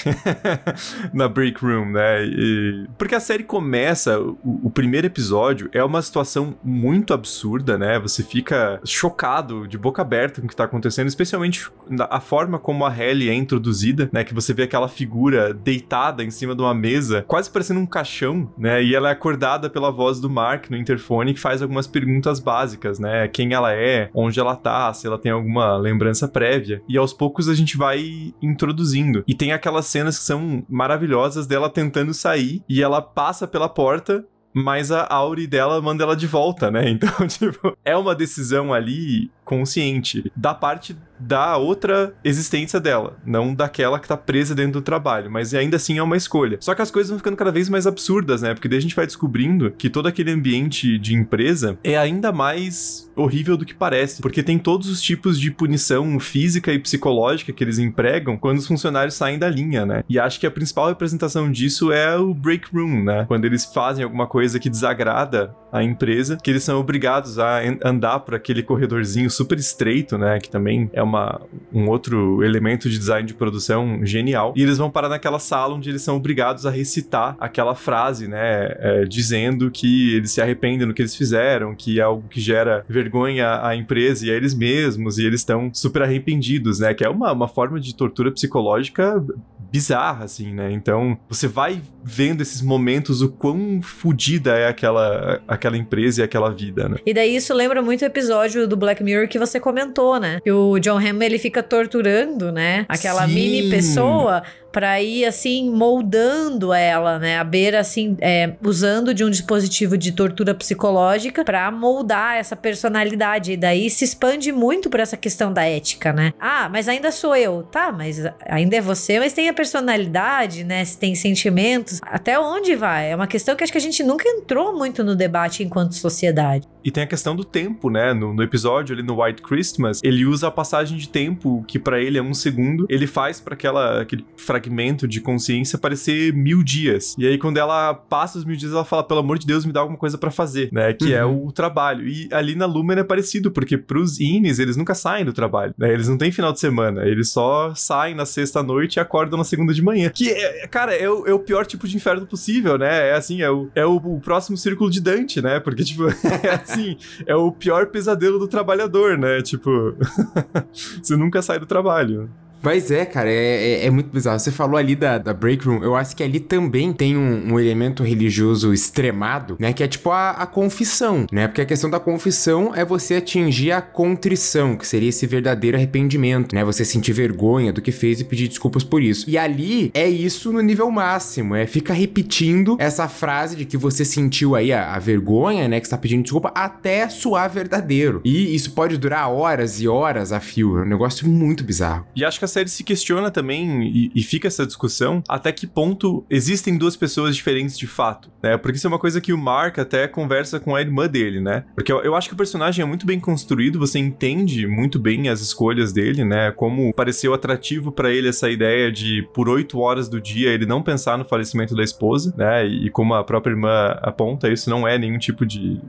(laughs) na break room, né? E- Porque a série começa, o, o primeiro episódio é uma situação muito absurda, né? Você fica chocado, de boca aberta com o que tá acontecendo, especialmente a forma como a Ellie é introduzida, né? Que você vê aquela figura deitada em cima de uma mesa, quase parecendo um caixão, né? E ela é acordada pela voz do Mark no interfone que faz algumas perguntas básicas, né? Quem ela é, onde ela tá, se ela tem alguma lembrança prévia. E aos poucos a gente vai introduzindo. E tem aquelas cenas que são maravilhosas dela tentando sair e ela passa pela porta. Mas a Auri dela manda ela de volta, né? (laughs) Então, tipo, é uma decisão ali consciente da parte da outra existência dela, não daquela que tá presa dentro do trabalho, mas ainda assim é uma escolha. Só que as coisas vão ficando cada vez mais absurdas, né? Porque daí a gente vai descobrindo que todo aquele ambiente de empresa é ainda mais horrível do que parece, porque tem todos os tipos de punição física e psicológica que eles empregam quando os funcionários saem da linha, né? E acho que a principal representação disso é o break room, né? Quando eles fazem alguma coisa que desagrada a empresa, que eles são obrigados a andar por aquele corredorzinho super estreito, né? Que também é uma, um outro elemento de design de produção genial. E eles vão parar naquela sala onde eles são obrigados a recitar aquela frase, né? é, dizendo que eles se arrependem do que eles fizeram, que é algo que gera vergonha à empresa e a eles mesmos, e eles estão super arrependidos, né? Que é uma, uma forma de tortura psicológica bizarra, assim, né? Então, você vai vendo esses momentos o quão fodida é aquela, aquela empresa e aquela vida, né? E daí isso lembra muito o episódio do Black Mirror que você comentou, né? Que o John Hamm, ele fica torturando, né? Aquela Sim. mini pessoa pra ir, assim, moldando ela, né? A beira, assim, é, usando de um dispositivo de tortura psicológica pra moldar essa personalidade. E daí se expande muito por essa questão da ética, né? Ah, mas ainda sou eu. Tá, mas ainda é você, mas tem a personalidade, né? Se tem sentimentos. Até onde vai? É uma questão que acho que a gente nunca entrou muito no debate enquanto sociedade. E tem a questão do tempo, né? No, no episódio ali no White Christmas, ele usa a passagem de tempo, que pra ele é um segundo, ele faz pra aquela aquele de consciência parecer mil dias. E aí, quando ela passa os mil dias, ela fala: pelo amor de Deus, me dá alguma coisa pra fazer, né? Que é o trabalho. E ali na Lumen é parecido, porque pros Ines, eles nunca saem do trabalho, né? Eles não têm final de semana, eles só saem na sexta-noite e acordam na segunda de manhã. Que, é, cara, é o, é o pior tipo de inferno possível, né? É assim, é o, é o, o próximo círculo de Dante, né? Porque, tipo, (laughs) é assim, é o pior pesadelo do trabalhador, né? Tipo, (laughs) você nunca sai do trabalho. Mas é, cara, é, é, é muito bizarro. Você falou ali da, da Break Room, eu acho que ali também tem um, um elemento religioso extremado, né? Que é tipo a, a confissão, né? Porque a questão da confissão é você atingir a contrição, que seria esse verdadeiro arrependimento, né? Você sentir vergonha do que fez e pedir desculpas por isso. E ali é isso no nível máximo, é fica repetindo essa frase de que você sentiu aí a, a vergonha, né? Que está pedindo desculpa até soar verdadeiro. E isso pode durar horas e horas a fio. É um negócio muito bizarro. E acho que a série se questiona também, e, e fica essa discussão, até que ponto existem duas pessoas diferentes de fato, né? Porque isso é uma coisa que o Mark até conversa com a irmã dele, né? Porque eu, eu acho que o personagem é muito bem construído, você entende muito bem as escolhas dele, né? Como pareceu atrativo pra ele essa ideia de, por oito horas do dia, ele não pensar no falecimento da esposa, né? E, e como a própria irmã aponta, isso não é nenhum tipo de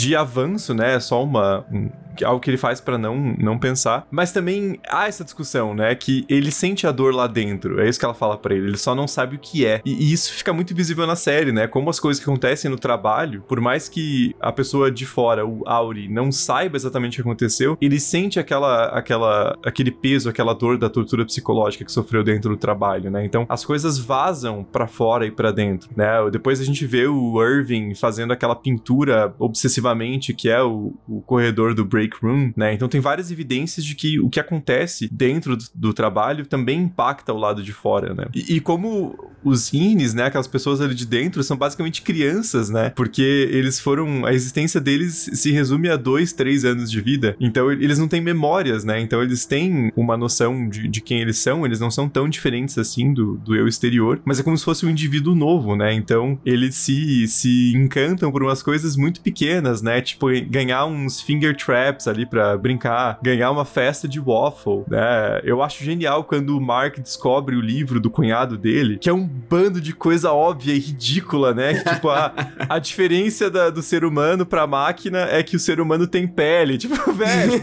de avanço, né? É só uma um- algo que ele faz pra não não pensar. Mas também há essa discussão, né? Que ele sente a dor lá dentro. É isso que ela fala pra ele. Ele só não sabe o que é. E, e isso fica muito visível na série, né? Como as coisas que acontecem no trabalho, por mais que a pessoa de fora, o Auri, não saiba exatamente o que aconteceu, ele sente aquela aquela aquele peso, aquela dor da tortura psicológica que sofreu dentro do trabalho, né? Então as coisas vazam pra fora e pra dentro, né? Depois a gente vê o Irving fazendo aquela pintura obsessivamente que é o, o corredor do break room, né? Então tem várias evidências de que o que acontece dentro do, do trabalho também impacta o lado de fora, né? E, e como os ines, né, aquelas pessoas ali de dentro são basicamente crianças, né? Porque eles foram a existência deles se resume a dois, três anos de vida. Então eles não têm memórias, né? Então eles têm uma noção de, de quem eles são. Eles não são tão diferentes assim do, do eu exterior, mas é como se fosse um indivíduo novo, né? Então eles se, se encantam por umas coisas muito pequenas, né? Tipo ganhar uns finger traps ali pra brincar, ganhar uma festa de waffle, né? Eu acho genial quando o Mark descobre o livro do cunhado dele, que é um bando de coisa óbvia e ridícula, né? Que, tipo, a, a diferença da- do ser humano pra máquina é que o ser humano tem pele. (laughs) Tipo, velho.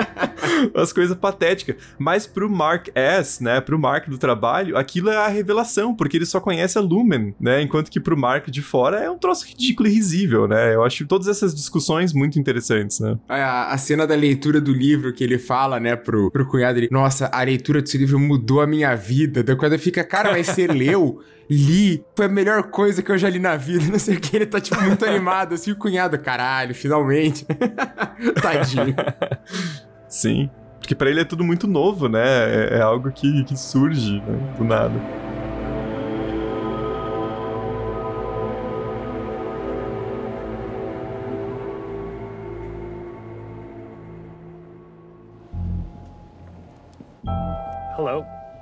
(laughs) As coisas patéticas. Mas pro Mark S, né? Pro Mark do trabalho, aquilo é a revelação, porque ele só conhece a Lumen, né? Enquanto que pro Mark de fora é um troço ridículo e risível, né? Eu acho todas essas discussões muito interessantes, né? A, a cena da leitura do livro que ele fala, né, pro, pro cunhado dele, nossa, a leitura desse livro mudou a minha vida. Daí quando fica, cara, mas você (laughs) leu? Li, foi a melhor coisa que eu já li na vida, (laughs) não sei o que, ele tá, tipo, muito animado, assim, o cunhado, caralho, finalmente. (laughs) Tadinho. Sim. Porque pra ele é tudo muito novo, né? É, é algo que, que surge né? do nada.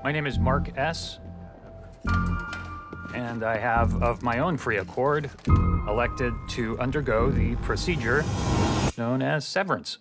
My name is Mark S. And I have, of my own free accord, elected to undergo the procedure known as severance.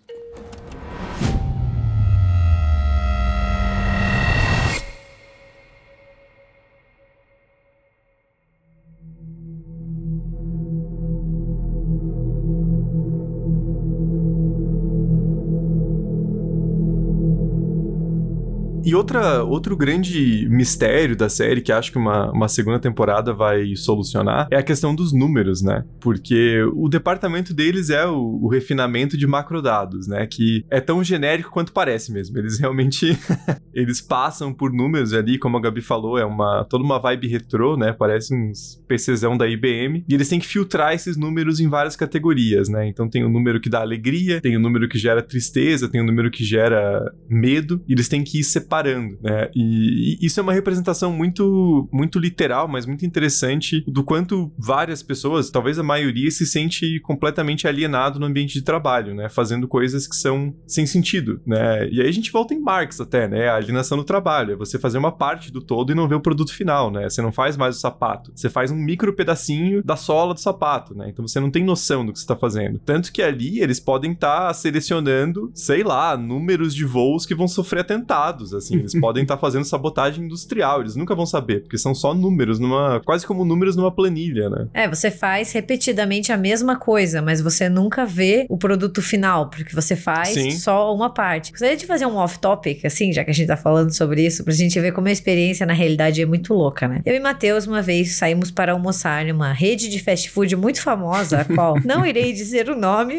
E outra, outro grande mistério da série que acho que uma, uma segunda temporada vai solucionar é a questão dos números, né? Porque o departamento deles é o, o refinamento de macrodados, né? Que é tão genérico quanto parece mesmo. Eles realmente (laughs) eles passam por números ali, como a Gabi falou, é uma toda uma vibe retrô, né? Parece uns PCzão da IBM. E eles têm que filtrar esses números em várias categorias, né? Então tem o número que dá alegria, tem o número que gera tristeza, tem o número que gera medo, e eles têm que ir separando, né? E, e isso é uma representação muito, muito literal, mas muito interessante do quanto várias pessoas, talvez a maioria, se sente completamente alienado no ambiente de trabalho, né? Fazendo coisas que são sem sentido, né? E aí a gente volta em Marx até, né? A alienação do trabalho, é você fazer uma parte do todo e não ver o produto final, né? Você não faz mais o sapato, você faz um micro pedacinho da sola do sapato, né? Então você não tem noção do que você está fazendo. Tanto que ali eles podem estar selecionando, sei lá, números de voos que vão sofrer atentados, assim. Eles podem estar fazendo sabotagem industrial, eles nunca vão saber, porque são só números numa. quase como números numa planilha, né? É, você faz repetidamente a mesma coisa, mas você nunca vê o produto final, porque você faz Sim. só uma parte. Gostaria de fazer um off-topic, assim, já que a gente tá falando sobre isso, pra gente ver como a experiência na realidade é muito louca, né? Eu e Matheus, uma vez, saímos para almoçar numa rede de fast food muito famosa, a qual (laughs) não irei dizer o nome,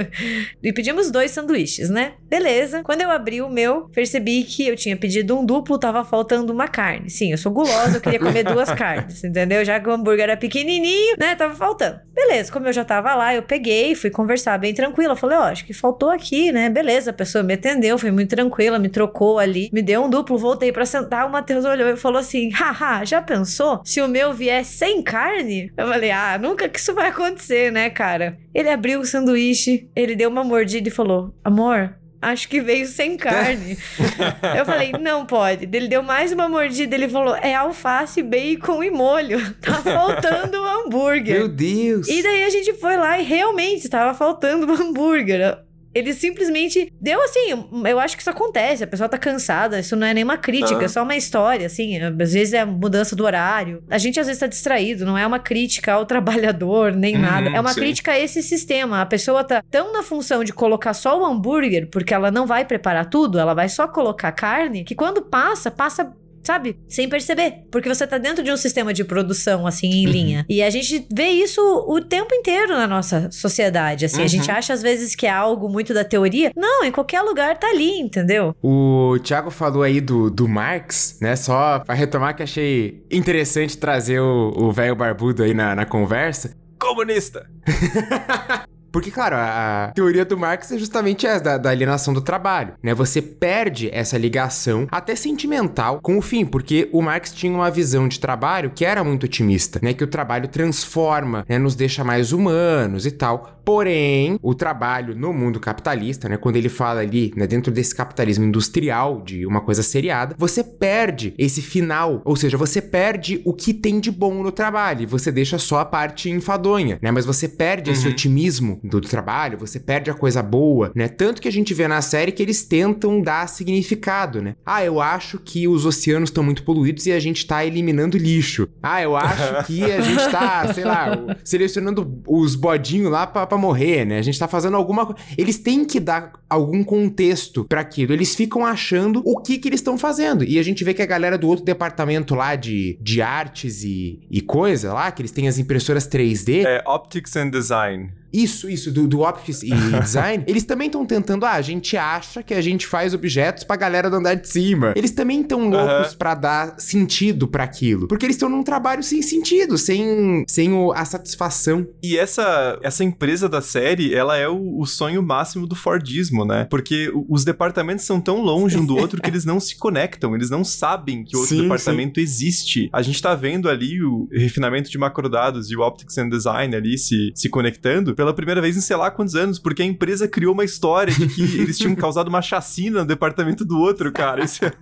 (laughs) e pedimos dois sanduíches, né? Beleza. Quando eu abri o meu, percebi que eu tinha pedido um duplo, tava faltando uma carne. Sim, eu sou gulosa, eu queria comer duas (laughs) carnes, entendeu? Já que o hambúrguer era pequenininho, né? Tava faltando. Beleza, como eu já tava lá, eu peguei, fui conversar bem tranquila. Falei, ó, acho que faltou aqui, né? Beleza, a pessoa me atendeu, foi muito tranquila, me trocou ali, me deu um duplo, voltei pra sentar. O Matheus olhou e falou assim: haha, já pensou se o meu vier sem carne? Eu falei, ah, nunca que isso vai acontecer, né, cara? Ele abriu o sanduíche, ele deu uma mordida e falou: amor, acho que veio sem (laughs) carne. eu falei, não pode. Ele deu mais uma mordida, ele falou, é alface, bacon e molho. (laughs) Tá faltando o hambúrguer. Meu Deus! E daí a gente foi lá e realmente estava faltando o hambúrguer. Ele simplesmente deu assim. Eu acho que isso acontece. A pessoa tá cansada. Isso não é nenhuma crítica, Ah. é só uma história, assim. Às vezes é mudança do horário. A gente às vezes tá distraído. Não é uma crítica ao (laughs) trabalhador, nem Uhum, nada. É uma sim. crítica a esse sistema. A pessoa tá tão na função de colocar só o hambúrguer, porque ela não vai preparar tudo, ela vai só colocar carne, que quando passa, passa sabe? Sem perceber. Porque você tá dentro de um sistema de produção, assim, em Uhum. linha. E a gente vê isso o tempo inteiro na nossa sociedade, assim. A gente Uhum. acha, às vezes, que é algo muito da teoria. Não, em qualquer lugar tá ali, entendeu? O Thiago falou aí do, do Marx, né? Só pra retomar que achei interessante trazer o o velho barbudo aí na, na conversa. Comunista! (laughs) Porque, claro, a a teoria do Marx é justamente essa, da, da alienação do trabalho, né? Você perde essa ligação, até sentimental, com o fim, porque o Marx tinha uma visão de trabalho que era muito otimista, né? Que o trabalho transforma, né? Nos deixa mais humanos e tal. Porém, o trabalho no mundo capitalista, né? Quando ele fala ali, né? Dentro desse capitalismo industrial, de uma coisa seriada, você perde esse final, ou seja, você perde o que tem de bom no trabalho, e você deixa só a parte enfadonha, né? Mas você perde esse otimismo do trabalho, você perde a coisa boa, né? Tanto que a gente vê na série que eles tentam dar significado, né? Ah, eu acho que os oceanos estão muito poluídos e a gente tá eliminando lixo. Ah, eu acho (laughs) que a gente tá, sei lá, selecionando os bodinhos lá pra, pra morrer, né? A gente tá fazendo alguma coisa. Eles têm que dar algum contexto pra aquilo. Eles ficam achando o que que eles estão fazendo. E a gente vê que a galera do outro departamento lá de, de artes e, e coisa lá, que eles têm as impressoras 3D, É Optics and Design. Isso, isso, do, do Optics e (laughs) Design, eles também estão tentando, ah, a gente acha que a gente faz objetos pra galera do andar de cima. Eles também estão loucos pra dar sentido pra aquilo. Porque eles estão num trabalho sem sentido, sem, sem o- a satisfação. E essa, essa empresa da série, ela é o, o sonho máximo do Fordismo, né? Porque os departamentos são tão longe um do outro que eles não se conectam, eles não sabem que outro Sim, departamento existe. A gente tá vendo ali o refinamento de macrodados e o Optics and Design ali se, se conectando pela primeira vez em sei lá quantos anos, porque a empresa criou uma história de que (laughs) eles tinham causado uma chacina no departamento do outro, cara. Isso é,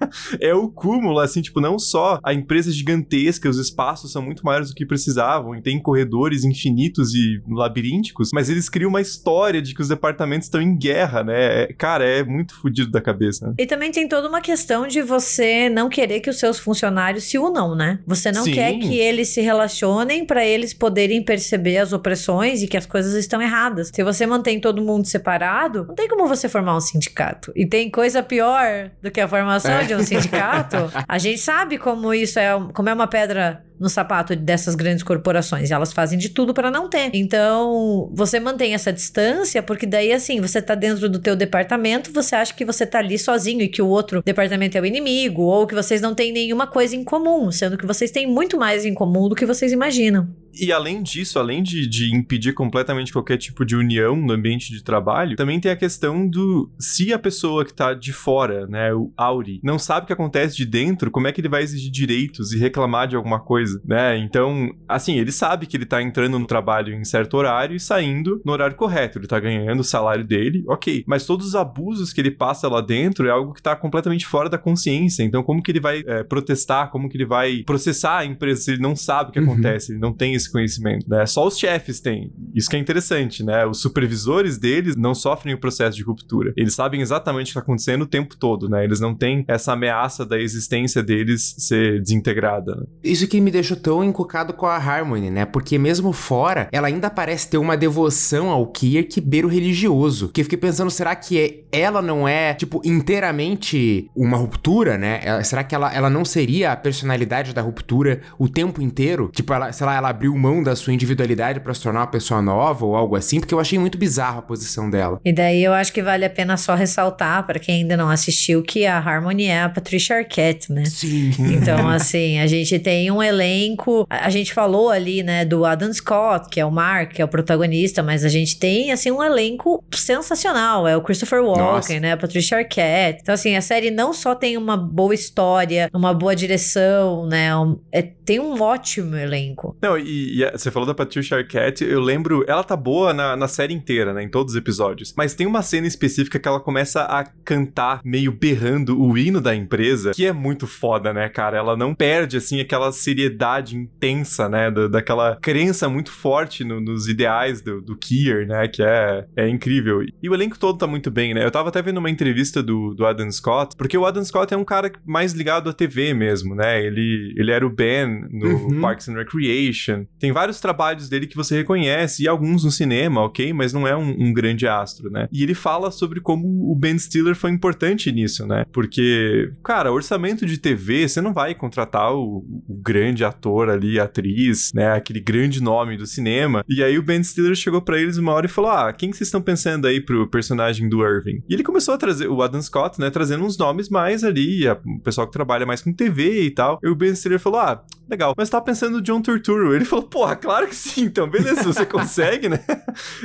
é o cúmulo, assim, tipo, não só a empresa é gigantesca, os espaços são muito maiores do que precisavam, e tem corredores infinitos e labirínticos, mas eles criam uma história de que os departamentos estão em guerra, né? É- cara, é muito fodido da cabeça. né? E também tem toda uma questão de você não querer que os seus funcionários se unam, né? Você não Sim. quer que eles se relacionem pra eles poderem perceber as opressões e que as coisas estão erradas. Se você mantém todo mundo separado, não tem como você formar um sindicato. E tem coisa pior do que a formação É. de um sindicato. (laughs) A gente sabe como isso é, como é uma pedra no sapato dessas grandes corporações. E elas fazem de tudo pra não ter. Então, você mantém essa distância, porque daí, assim, você tá dentro do teu departamento, você acha que você tá ali sozinho e que o outro departamento é o inimigo, ou que vocês não têm nenhuma coisa em comum, sendo que vocês têm muito mais em comum do que vocês imaginam. E além disso, além de, de impedir completamente qualquer tipo de união no ambiente de trabalho, também tem a questão do se a pessoa que tá de fora, né, o Auri, não sabe o que acontece de dentro, como é que ele vai exigir direitos e reclamar de alguma coisa, né? Então, assim, ele sabe que ele tá entrando no trabalho em certo horário e saindo no horário correto, ele tá ganhando o salário dele, ok. Mas todos os abusos que ele passa lá dentro é algo que tá completamente fora da consciência. Então, como que ele vai é, protestar, como que ele vai processar a empresa se ele não sabe o que Uhum. acontece, ele não tem esse conhecimento, né? Só os chefes têm. Isso que é interessante, né? Os supervisores deles não sofrem o processo de ruptura. Eles sabem exatamente o que está acontecendo o tempo todo, né? Eles não têm essa ameaça da existência deles ser desintegrada. né? Isso que me deixou tão encucado com a Harmony, né? Porque mesmo fora, ela ainda parece ter uma devoção ao Kier que beira o religioso. Que fiquei pensando, será que é- ela não é, tipo, inteiramente uma ruptura, né? Ela- será que ela, ela não seria a personalidade da ruptura o tempo inteiro? Tipo, ela, sei lá, ela abriu mão da sua individualidade pra se tornar uma pessoa nova ou algo assim? Porque eu achei muito bizarro a posição dela. E daí eu acho que vale a pena só ressaltar, pra quem ainda não assistiu, que a Harmony é a Patricia Arquette, né? Sim. Então, (laughs) assim, a gente tem um elenco. A a gente falou ali, né, do Adam Scott, que é o Mark, que é o protagonista, mas a gente tem, assim, um elenco sensacional. É o Christopher Walken, Nossa. né, a Patricia Arquette. Então, assim, a série não só tem uma boa história, uma boa direção, né, um- é- tem um ótimo elenco. Não, e, e a- você falou da Patricia Arquette, eu lembro, ela tá boa na, na série inteira, né, em todos os episódios, mas tem uma cena específica que ela começa a cantar meio berrando o hino da empresa, que é muito foda, né, cara? Ela não perde, assim, aquela seriedade intensa, né, da- daquela crença muito forte no- nos ideais do, do Kier, né, que é, é incrível. E o elenco todo tá muito bem, né? Eu tava até vendo uma entrevista do, do Adam Scott, porque o Adam Scott é um cara mais ligado à TV mesmo, né? Ele, ele era o Ben no Uhum. Parks and Recreation. Tem vários trabalhos dele que você reconhece, e alguns no cinema, ok? Mas não é um, um grande astro, né? E ele fala sobre como o Ben Stiller foi importante nisso, né? Porque, cara, orçamento de TV, você não vai contratar o, o grande ator ali, atriz, né? Aquele grande nome do cinema. E aí o Ben Stiller chegou pra eles uma hora e falou: Ah, quem que vocês estão pensando aí pro personagem do Irving? E ele começou a trazer, o Adam Scott, né? Trazendo uns nomes mais ali, a- o pessoal que trabalha mais com TV e tal. E o Ben Stiller falou: Ah, legal. Mas tava pensando no John Turturro. Ele falou: Porra, claro que sim. Então, beleza, você (laughs) consegue, né?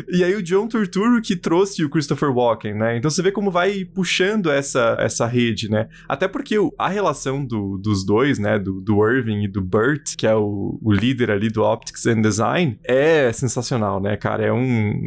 E aí o John Turturro que trouxe o Christopher Walken, né? Então você vê como vai puxando essa, essa rede, né? Até porque a relação do- dos dois, né? Do, do Irving e do Burt, que é o, o líder ali do Optics and Design, é sensacional, né, cara? É um,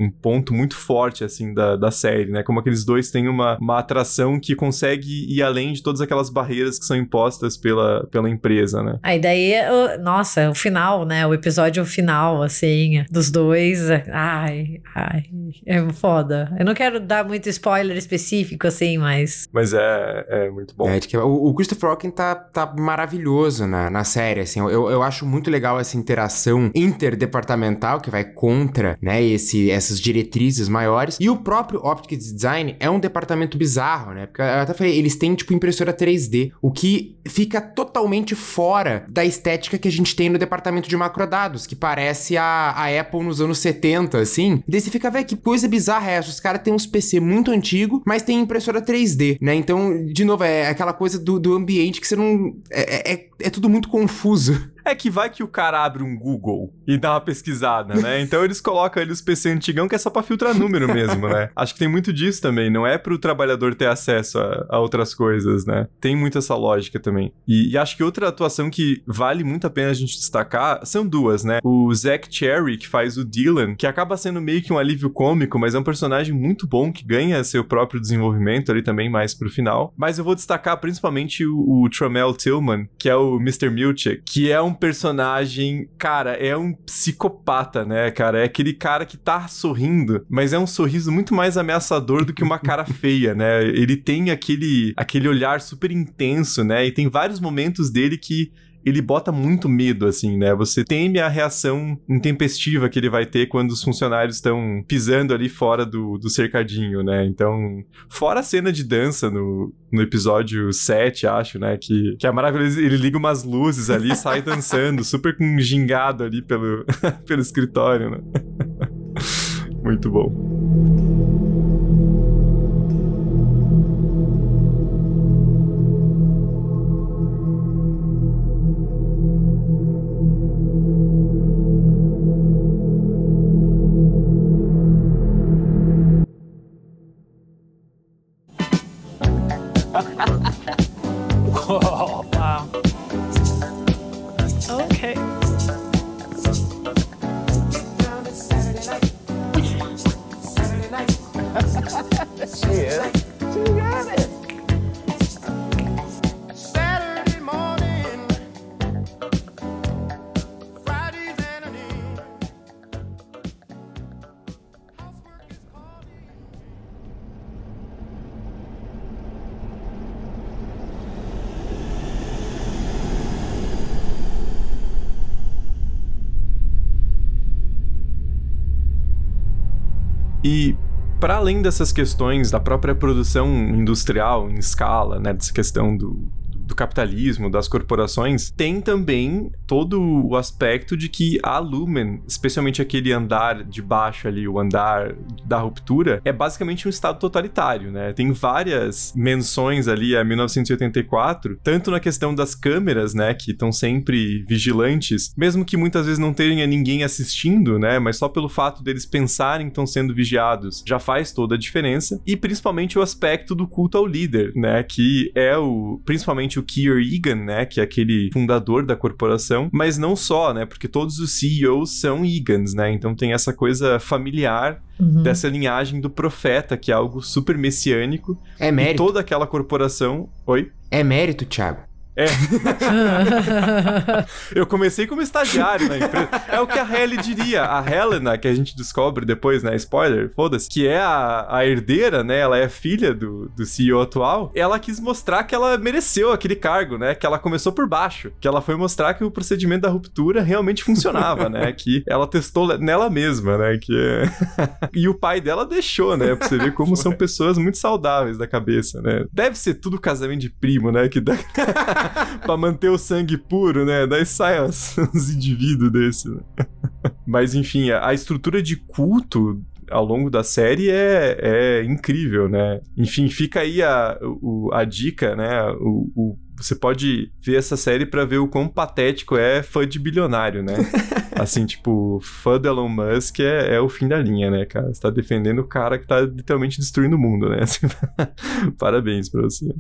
um ponto muito forte, assim, da, da série, né? Como aqueles dois têm uma, uma atração que consegue ir além de todas aquelas barreiras que são impostas pela, pela empresa, né? Aí daí, o- nossa, o final, né? O episódio final, assim, dos dois. é- Ai, ai, é foda. Eu não quero dar muito spoiler específico, assim, mas. Mas é, é muito bom. É, o, o Christopher Walken tá, tá maravilhoso na, na série, assim. Eu, eu acho muito legal essa interação interdepartamental que vai contra, né, esse, essas diretrizes maiores. E o próprio Optics Design é um departamento bizarro, né? Porque eu até falei, eles têm, tipo, impressora 3D, o que fica totalmente fora da estética que a gente tem no departamento de macrodados, que parece a, a Apple nos anos 70, assim. E daí você fica, velho, que coisa bizarra é essa? Os caras têm uns PC muito antigo, mas tem impressora 3D, né? Então, de novo, é aquela coisa do, do ambiente que você não. É, é, é tudo muito confuso. É que vai que o cara abre um Google e dá uma pesquisada, né? (laughs) Então eles colocam ali os PC antigão que é só pra filtrar número mesmo, né? (laughs) Acho que tem muito disso também. Não é pro trabalhador ter acesso a, a outras coisas, né? Tem muito essa lógica também. E, e acho que outra atuação que vale muito a pena a gente destacar são duas, né? O Zack Cherry, que faz o Dylan, que acaba sendo meio que um alívio cômico, mas é um personagem muito bom que ganha seu próprio desenvolvimento ali também mais pro final. Mas eu vou destacar principalmente o, o Tromel Tillman, que é o Mr. Milchek, que é um personagem, cara, é um psicopata, né, cara? É aquele cara que tá sorrindo, mas é um sorriso muito mais ameaçador do que uma cara (laughs) feia, né? Ele tem aquele, aquele olhar super intenso, né? E tem vários momentos dele que ele bota muito medo, assim, né? Você teme a reação intempestiva que ele vai ter quando os funcionários estão pisando ali fora do, do cercadinho, né? Então, fora a cena de dança no, no episódio 7, acho, né? Que, que é maravilhoso. Ele liga umas luzes ali sai dançando, (laughs) super com um gingado ali pelo, (laughs) pelo escritório, né? (laughs) muito bom. Além dessas questões da própria produção industrial em escala, né, dessa questão do, do capitalismo, das corporações, tem também todo o aspecto de que a Lumen, especialmente aquele andar de baixo ali, o andar da ruptura, é basicamente um estado totalitário, né? Tem várias menções ali a 1984, tanto na questão das câmeras, né, que estão sempre vigilantes, mesmo que muitas vezes não tenha ninguém assistindo, né, mas só pelo fato deles pensarem que estão sendo vigiados, já faz toda a diferença, e principalmente o aspecto do culto ao líder, né, que é o principalmente o Keir Egan, né, que é aquele fundador da corporação, mas não só, né, porque todos os CEOs são Egans, né, então tem essa coisa familiar Uhum. dessa linhagem do profeta, que é algo super messiânico, É e mérito. toda aquela corporação... Oi? É mérito, Thiago. (laughs) Eu comecei como estagiário na empresa. É o que a Helly diria. A Helena, que a gente descobre depois, né? Spoiler, foda-se. Que é a, a herdeira, né? Ela é filha do, do CEO atual. Ela quis mostrar que ela mereceu aquele cargo, né? Que ela começou por baixo. Que ela foi mostrar que o procedimento da ruptura realmente funcionava, né? (laughs) Que ela testou nela mesma, né? Que é... (laughs) e o pai dela deixou, né? Pra você ver como são pessoas muito saudáveis da cabeça, né? Deve ser tudo casamento de primo, né? Que dá... (laughs) pra manter o sangue puro, né? Daí sai uns, uns (laughs) indivíduos desses. Né? (laughs) Mas enfim, a, a estrutura de culto ao longo da série é, é incrível, né? Enfim, fica aí a, o, a dica, né? O, o- você pode ver essa série pra ver o quão patético é fã de bilionário, né? Assim, tipo, fã do Elon Musk é, é o fim da linha, né, cara? Você tá defendendo o cara que tá literalmente destruindo o mundo, né? Parabéns pra você.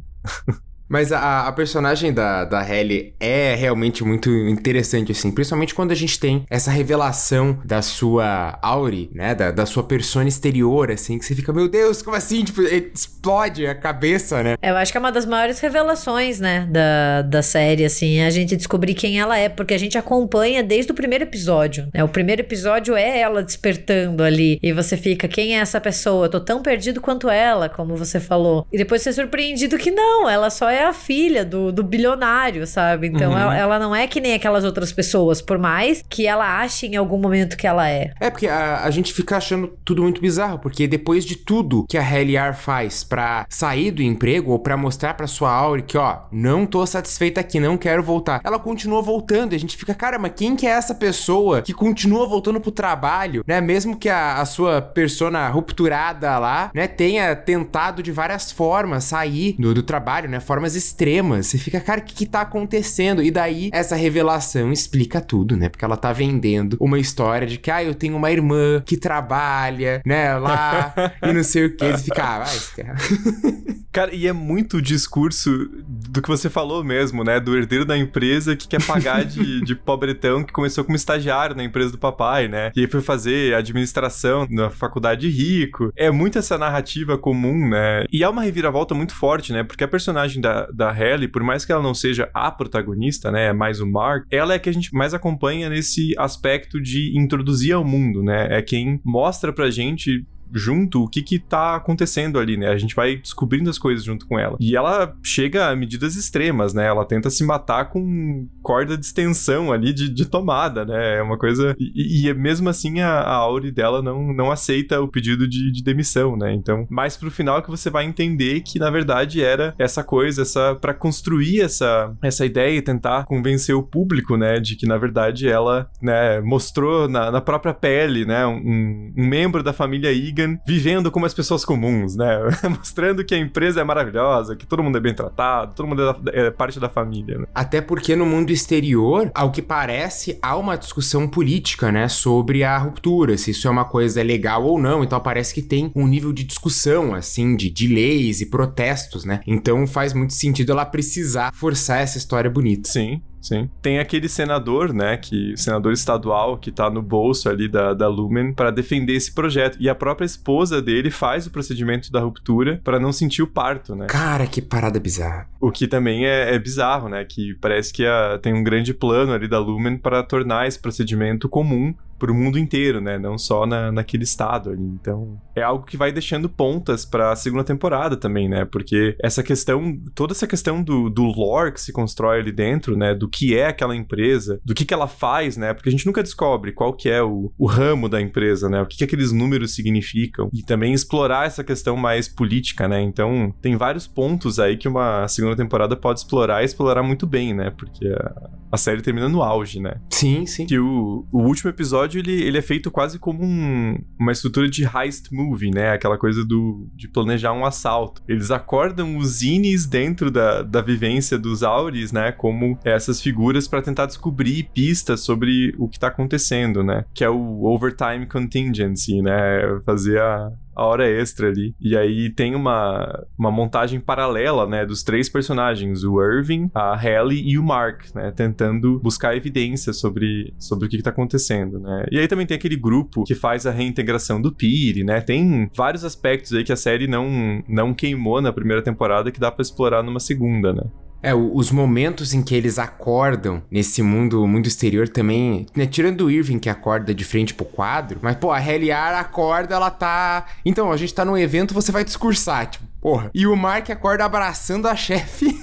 Mas a, a personagem da, da Halle é realmente muito interessante, assim. Principalmente quando a gente tem essa revelação da sua Auri, né? Da, da sua persona exterior, assim. Que você fica, meu Deus, como assim? Tipo, explode a cabeça, né? Eu acho que é uma das maiores revelações, né, da, da série, assim, é a gente descobrir quem ela é, porque a gente acompanha desde o primeiro episódio, né? O primeiro episódio é ela despertando ali, e você fica, quem é essa pessoa? Eu tô tão perdido quanto ela, como você falou. E depois você é surpreendido que não, ela só é a filha do, do bilionário, sabe? Então Uhum. ela, ela não é que nem aquelas outras pessoas, por mais que ela ache em algum momento que ela é. É, porque a, a gente fica achando tudo muito bizarro, porque depois de tudo que a Halle faz pra sair do emprego ou pra mostrar pra sua Auri que, ó, não tô satisfeita aqui, não quero voltar, ela continua voltando e a gente fica, cara, mas quem que é essa pessoa que continua voltando pro trabalho, né? Mesmo que a, a sua persona rupturada lá, né, tenha tentado de várias formas sair do, do trabalho, né? Formas formas extremas. Você fica, cara, o que, que tá acontecendo? E daí, essa revelação explica tudo, né? Porque ela tá vendendo uma história de que, ah, eu tenho uma irmã que trabalha, né, lá, (laughs) e não sei o que. Você fica, ah, vai, cara. (laughs) Cara, e é muito o discurso do que você falou mesmo, né? Do herdeiro da empresa que quer pagar de, (laughs) de pobretão que começou como estagiário na empresa do papai, né? E aí foi fazer administração na faculdade rico. É muito essa narrativa comum, né? E é uma reviravolta muito forte, né? Porque a personagem da, da Halle, por mais que ela não seja a protagonista, né? É mais o Mark, ela é que a gente mais acompanha nesse aspecto de introduzir ao mundo, né? É quem mostra pra gente junto o que que tá acontecendo ali, né? A gente vai descobrindo as coisas junto com ela. E ela chega a medidas extremas, né? Ela tenta se matar com corda de extensão ali de, de tomada, né? É uma coisa... E, e mesmo assim a, a Auri dela não, não aceita o pedido de, de demissão, né? Então, mais pro final é que você vai entender que na verdade era essa coisa, essa... para construir essa, essa ideia e tentar convencer o público, né? De que na verdade ela, né? Mostrou na, na própria pele, né? Um, um membro da família Egan vivendo como as pessoas comuns, né? (laughs) Mostrando que a empresa é maravilhosa, que todo mundo é bem tratado, todo mundo é, da- é parte da família, né? Até porque no mundo exterior, ao que parece, há uma discussão política, né, sobre a ruptura, se isso é uma coisa legal ou não. Então parece que tem um nível de discussão, assim, de, de leis e protestos, né? Então faz muito sentido ela precisar forçar essa história bonita. Sim, sim. Tem aquele senador, né, que senador estadual que tá no bolso ali da, da Lumen para defender esse projeto. E a própria esposa dele faz o procedimento da ruptura para não sentir o parto, né? Cara, que parada bizarra. O que também é, é bizarro, né? Que parece que a- tem um grande plano ali da Lumen para tornar esse procedimento comum pro mundo inteiro, né? Não só na, naquele estado ali. Então, é algo que vai deixando pontas pra segunda temporada também, né? Porque essa questão, toda essa questão do, do lore que se constrói ali dentro, né? Do que é aquela empresa, do que que ela faz, né? Porque a gente nunca descobre qual que é o, o ramo da empresa, né? O que que aqueles números significam. E também explorar essa questão mais política, né? Então, tem vários pontos aí que uma segunda temporada pode explorar e explorar muito bem, né? Porque a, a série termina no auge, né? Sim, sim. Que o, o último episódio, ele, ele é feito quase como um- uma estrutura de heist movie, né? Aquela coisa do, de planejar um assalto. Eles acordam os Inis dentro da, da vivência dos Auris, né? Como essas figuras para tentar descobrir pistas sobre o que tá acontecendo, né? Que é o overtime contingency, né? Fazer a, a hora extra ali. E aí tem uma, uma montagem paralela, né, dos três personagens, o Irving, a Halle e o Mark, né, tentando buscar evidências sobre, sobre o que, que tá acontecendo, né. E aí também tem aquele grupo que faz a reintegração do Piri, né, tem vários aspectos aí que a série não, não queimou na primeira temporada que dá pra explorar numa segunda, né. É, os momentos em que eles acordam nesse mundo, mundo exterior também, né, tirando o Irving que acorda de frente pro quadro, mas pô, a Helliar acorda, ela tá, então, a gente tá num evento, você vai discursar, tipo, porra. E o Mark acorda abraçando a chefe.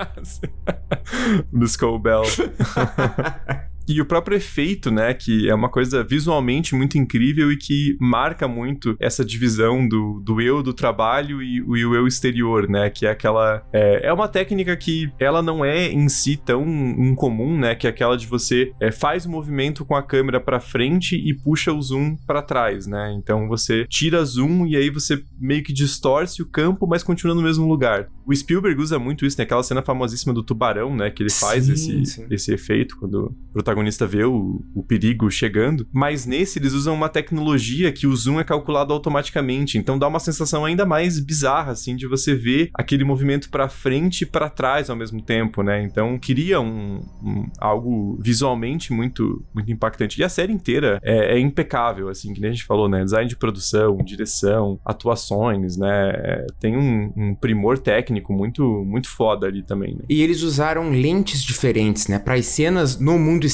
(laughs) Miss Bell. (laughs) E o próprio efeito, né, que é uma coisa visualmente muito incrível e que marca muito essa divisão do, do eu do trabalho e o, e o eu exterior, né, que é aquela... É, é uma técnica que ela não é em si tão incomum, né, que é aquela de você é, faz o movimento com a câmera pra frente e puxa o zoom pra trás, né, então você tira zoom e aí você meio que distorce o campo, mas continua no mesmo lugar. O Spielberg usa muito isso, né, aquela cena famosíssima do tubarão, né, que ele faz Sim, esse, sim. esse efeito quando o protagonista vê o, o perigo chegando. Mas nesse eles usam uma tecnologia que o zoom é calculado automaticamente, então dá uma sensação ainda mais bizarra, assim, de você ver aquele movimento pra frente e pra trás ao mesmo tempo, né? Então cria um, um- algo visualmente muito, muito impactante. E a série inteira é, é impecável, assim, que nem a gente falou, né? Design de produção, direção, atuações, né? É, tem um, um primor técnico muito, muito foda ali também, né? E eles usaram lentes diferentes, né? Para as cenas no mundo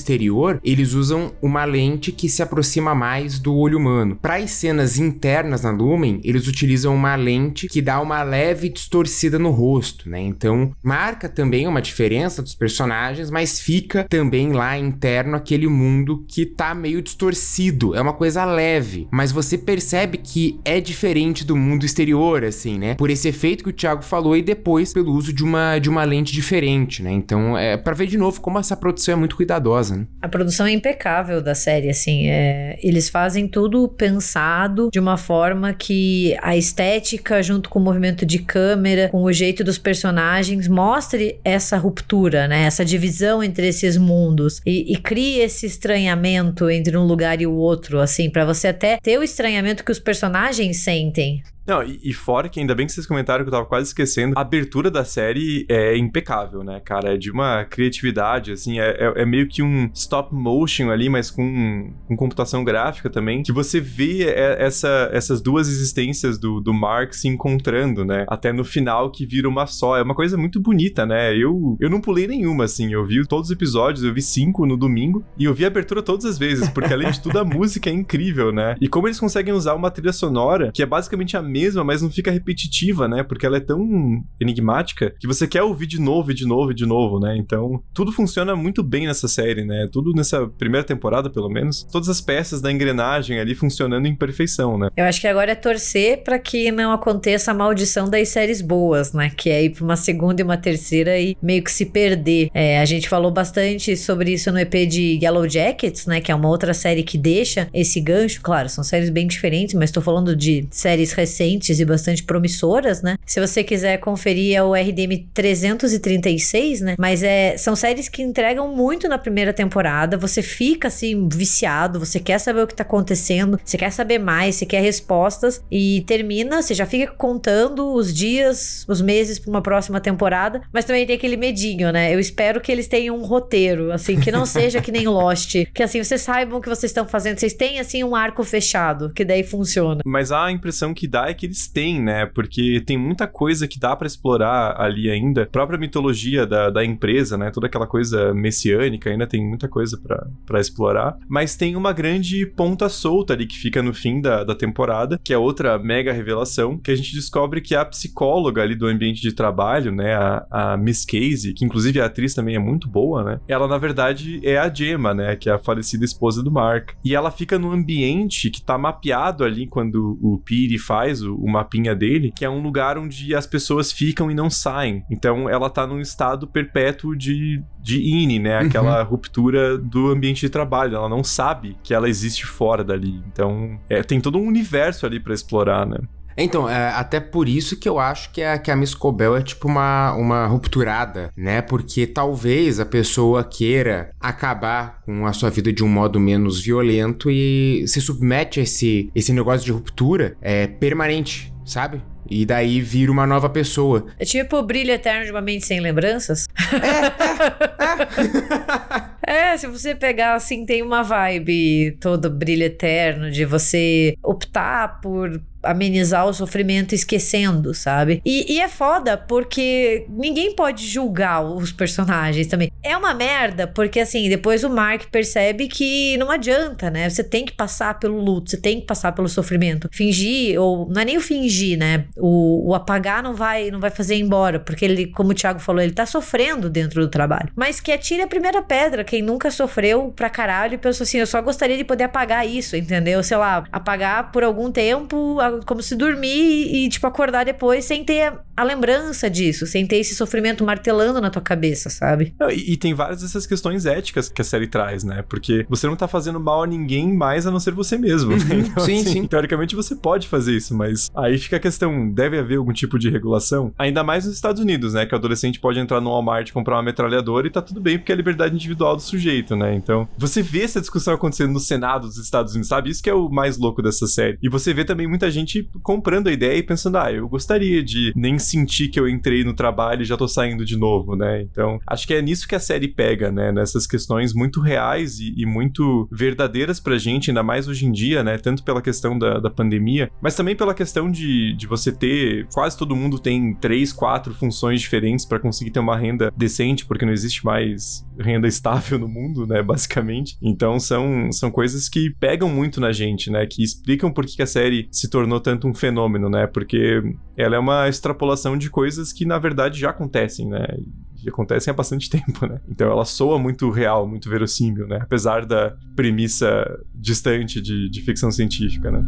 eles usam uma lente que se aproxima mais do olho humano. Para as cenas internas na Lumen, eles utilizam uma lente que dá uma leve distorcida no rosto, né? Então, marca também uma diferença dos personagens, mas fica também lá interno aquele mundo que tá meio distorcido. É uma coisa leve, mas você percebe que é diferente do mundo exterior, assim, né? Por esse efeito que o Thiago falou e depois pelo uso de uma, de uma lente diferente, né? Então, é para ver de novo como essa produção é muito cuidadosa. Né? A produção é impecável da série, assim, é, eles fazem tudo pensado de uma forma que a estética, junto com o movimento de câmera, com o jeito dos personagens, mostre essa ruptura, né? Essa divisão entre esses mundos e, e crie esse estranhamento entre um lugar e o outro, assim, pra você até ter o estranhamento que os personagens sentem. Não, e, e fora que ainda bem que vocês comentaram que eu tava quase esquecendo, a abertura da série é impecável, né, cara? É de uma criatividade, assim, é, é- é meio que um stop motion ali, mas com, com computação gráfica também, que você vê é, essa, essas duas existências do, do Mark se encontrando, né? Até no final que vira uma só. É uma coisa muito bonita, né? Eu, eu não pulei nenhuma, assim, eu vi todos os episódios, eu vi cinco no domingo, e eu vi a abertura todas as vezes, porque além de tudo a (laughs) música é incrível, né? E como eles conseguem usar uma trilha sonora que é basicamente a mesma, mas não fica repetitiva, né? Porque ela é tão enigmática que você quer ouvir de novo e de novo e de novo, né? Então, tudo funciona muito bem nessa série, né? Tudo nessa primeira temporada, pelo menos. Todas as peças da engrenagem ali funcionando em perfeição, né? Eu acho que agora é torcer pra que não aconteça a maldição das séries boas, né? Que é ir pra uma segunda e uma terceira e meio que se perder. É, a gente falou bastante sobre isso no EP de Yellow Jackets, né? Que é uma outra série que deixa esse gancho. Claro, são séries bem diferentes, mas tô falando de séries recentes e bastante promissoras, né? Se você quiser conferir é o RDM 336, né? Mas é, são séries que entregam muito na primeira temporada. Você fica assim viciado, você quer saber o que tá acontecendo, você quer saber mais, você quer respostas e termina, você já fica contando os dias, os meses pra uma próxima temporada, mas também tem aquele medinho, né? Eu espero que eles tenham um roteiro, assim, que não (laughs) seja que nem Lost, que assim vocês saibam o que vocês estão fazendo, vocês têm assim um arco fechado, que daí funciona. Mas a impressão que dá é que eles têm, né? Porque tem muita coisa que dá pra explorar ali ainda. A própria mitologia da, da empresa, né? Toda aquela coisa messiânica, ainda tem muita coisa pra explorar. Mas tem uma grande ponta solta ali que fica no fim da, da temporada, que é outra mega revelação, que a gente descobre que a psicóloga ali do ambiente de trabalho, né? A, a Miss Casey, que inclusive a atriz também é muito boa, né? Ela, na verdade, é a Gemma, né? Que é a falecida esposa do Mark. E ela fica num ambiente que tá mapeado ali quando o Piri faz o, o mapinha dele, que é um lugar onde as pessoas ficam e não saem. Então ela tá num estado perpétuo de, de INE, né? Aquela ruptura do ambiente de trabalho. Ela não sabe que ela existe fora dali. Então é, tem todo um universo ali pra explorar, né? Então, é, até por isso que eu acho que a, que a Miss Cobel é tipo uma, uma rupturada, né? Porque talvez a pessoa queira acabar com a sua vida de um modo menos violento e se submete a esse, esse negócio de ruptura é, permanente, sabe? E daí vira uma nova pessoa. É tipo o brilho eterno de uma mente sem lembranças. É, (laughs) se você pegar assim, tem uma vibe todo brilho eterno de você optar por amenizar o sofrimento esquecendo, sabe? E, e é foda porque ninguém pode julgar os personagens também. É uma merda porque assim, depois o Mark percebe que não adianta, né? Você tem que passar pelo luto, você tem que passar pelo sofrimento. Fingir, ou não é nem o fingir, né? O, o apagar não vai, não vai fazer embora, porque ele, como o Thiago falou, ele tá sofrendo dentro do trabalho. Mas que atire a primeira pedra, quem nunca sofreu pra caralho e pensou assim, eu só gostaria de poder apagar isso, entendeu? Sei lá, apagar por algum tempo, como se dormir e, tipo, acordar depois sem ter a, lembrança disso, sem ter esse sofrimento martelando na tua cabeça, sabe? Não, E, e tem várias dessas questões éticas que a série traz, né? Porque você não tá fazendo mal a ninguém mais a não ser você mesmo. né? (laughs) Então, Sim, assim, sim. Teoricamente você pode fazer isso, mas aí fica a questão: deve haver algum tipo de regulação? Ainda mais nos Estados Unidos, né? Que o adolescente pode entrar no Walmart e comprar uma metralhadora e tá tudo bem, porque é a liberdade individual do sujeito, né? Então, você vê essa discussão acontecendo no Senado dos Estados Unidos, sabe? Isso que é o mais louco dessa série. E você vê também muita gente comprando a ideia e pensando, ah, eu gostaria de nem sentir que eu entrei no trabalho e já tô saindo de novo, né? Então, acho que é nisso que a série pega, né? Nessas questões muito reais e, e muito verdadeiras pra gente, ainda mais hoje em dia, né? Tanto pela questão da, da pandemia, mas também pela questão de, de você ter. Quase todo mundo tem três, quatro funções diferentes pra conseguir ter uma renda decente, porque não existe mais renda estável no mundo, né? (laughs) Basicamente. Então, são, são coisas que pegam muito na gente, né? Que explicam por que que a série se tornou tanto um fenômeno, né? Porque ela é uma extrapolação de coisas que na verdade já acontecem, né? E acontecem há bastante (laughs) tempo, né? Então ela soa muito real, muito verossímil, né? Apesar da premissa distante de, de ficção científica, né?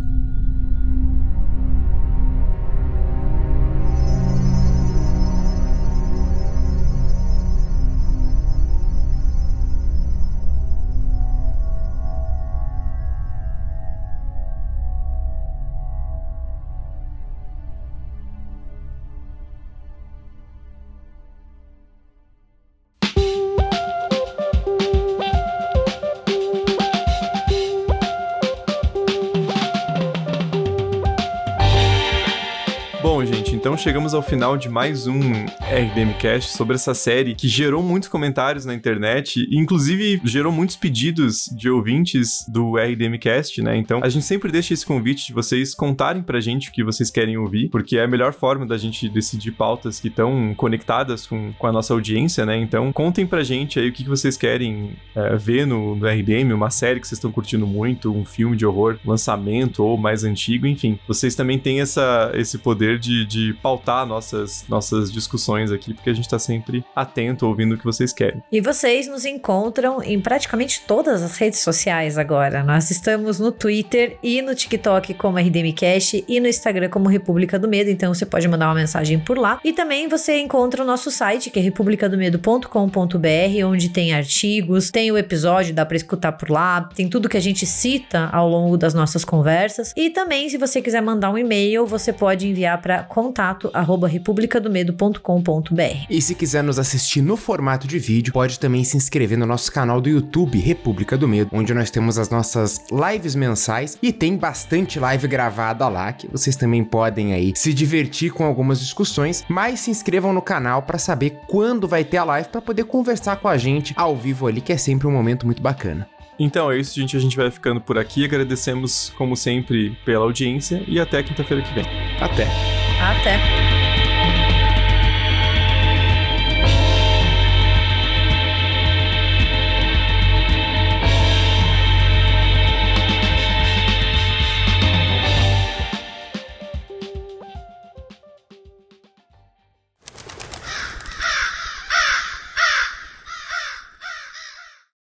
Chegamos ao final de mais um RDMcast sobre essa série que gerou muitos comentários na internet, e inclusive gerou muitos pedidos de ouvintes do RDMcast, né? Então a gente sempre deixa esse convite de vocês contarem pra gente o que vocês querem ouvir, porque é a melhor forma da gente decidir pautas que estão conectadas com, com a nossa audiência, né? Então contem pra gente aí o que, vocês querem é, ver no, no RDM, uma série que vocês estão curtindo muito, um filme de horror, lançamento ou mais antigo, enfim. Vocês também têm essa, esse poder de, de pautar nossas, nossas discussões aqui, porque a gente tá sempre atento, ouvindo o que vocês querem. E vocês nos encontram em praticamente todas as redes sociais agora. Nós estamos no Twitter e no TikTok como RDMcast e no Instagram como República do Medo, então você pode mandar uma mensagem por lá. E também você encontra o nosso site, que é republicadomedo.com.br, onde tem artigos, tem o episódio, dá pra escutar por lá, tem tudo que a gente cita ao longo das nossas conversas. E também, se você quiser mandar um e-mail, você pode enviar para contato arroba republicadomedo.com.br. E se quiser nos assistir no formato de vídeo, pode também se inscrever no nosso canal do YouTube República do Medo, onde nós temos as nossas lives mensais e tem bastante live gravada lá que vocês também podem aí se divertir com algumas discussões, mas se inscrevam no canal para saber quando vai ter a live para poder conversar com a gente ao vivo ali, que é sempre um momento muito bacana. Então é isso, gente. A gente vai ficando por aqui. Agradecemos, como sempre, pela audiência e até quinta-feira que vem. Até! Até!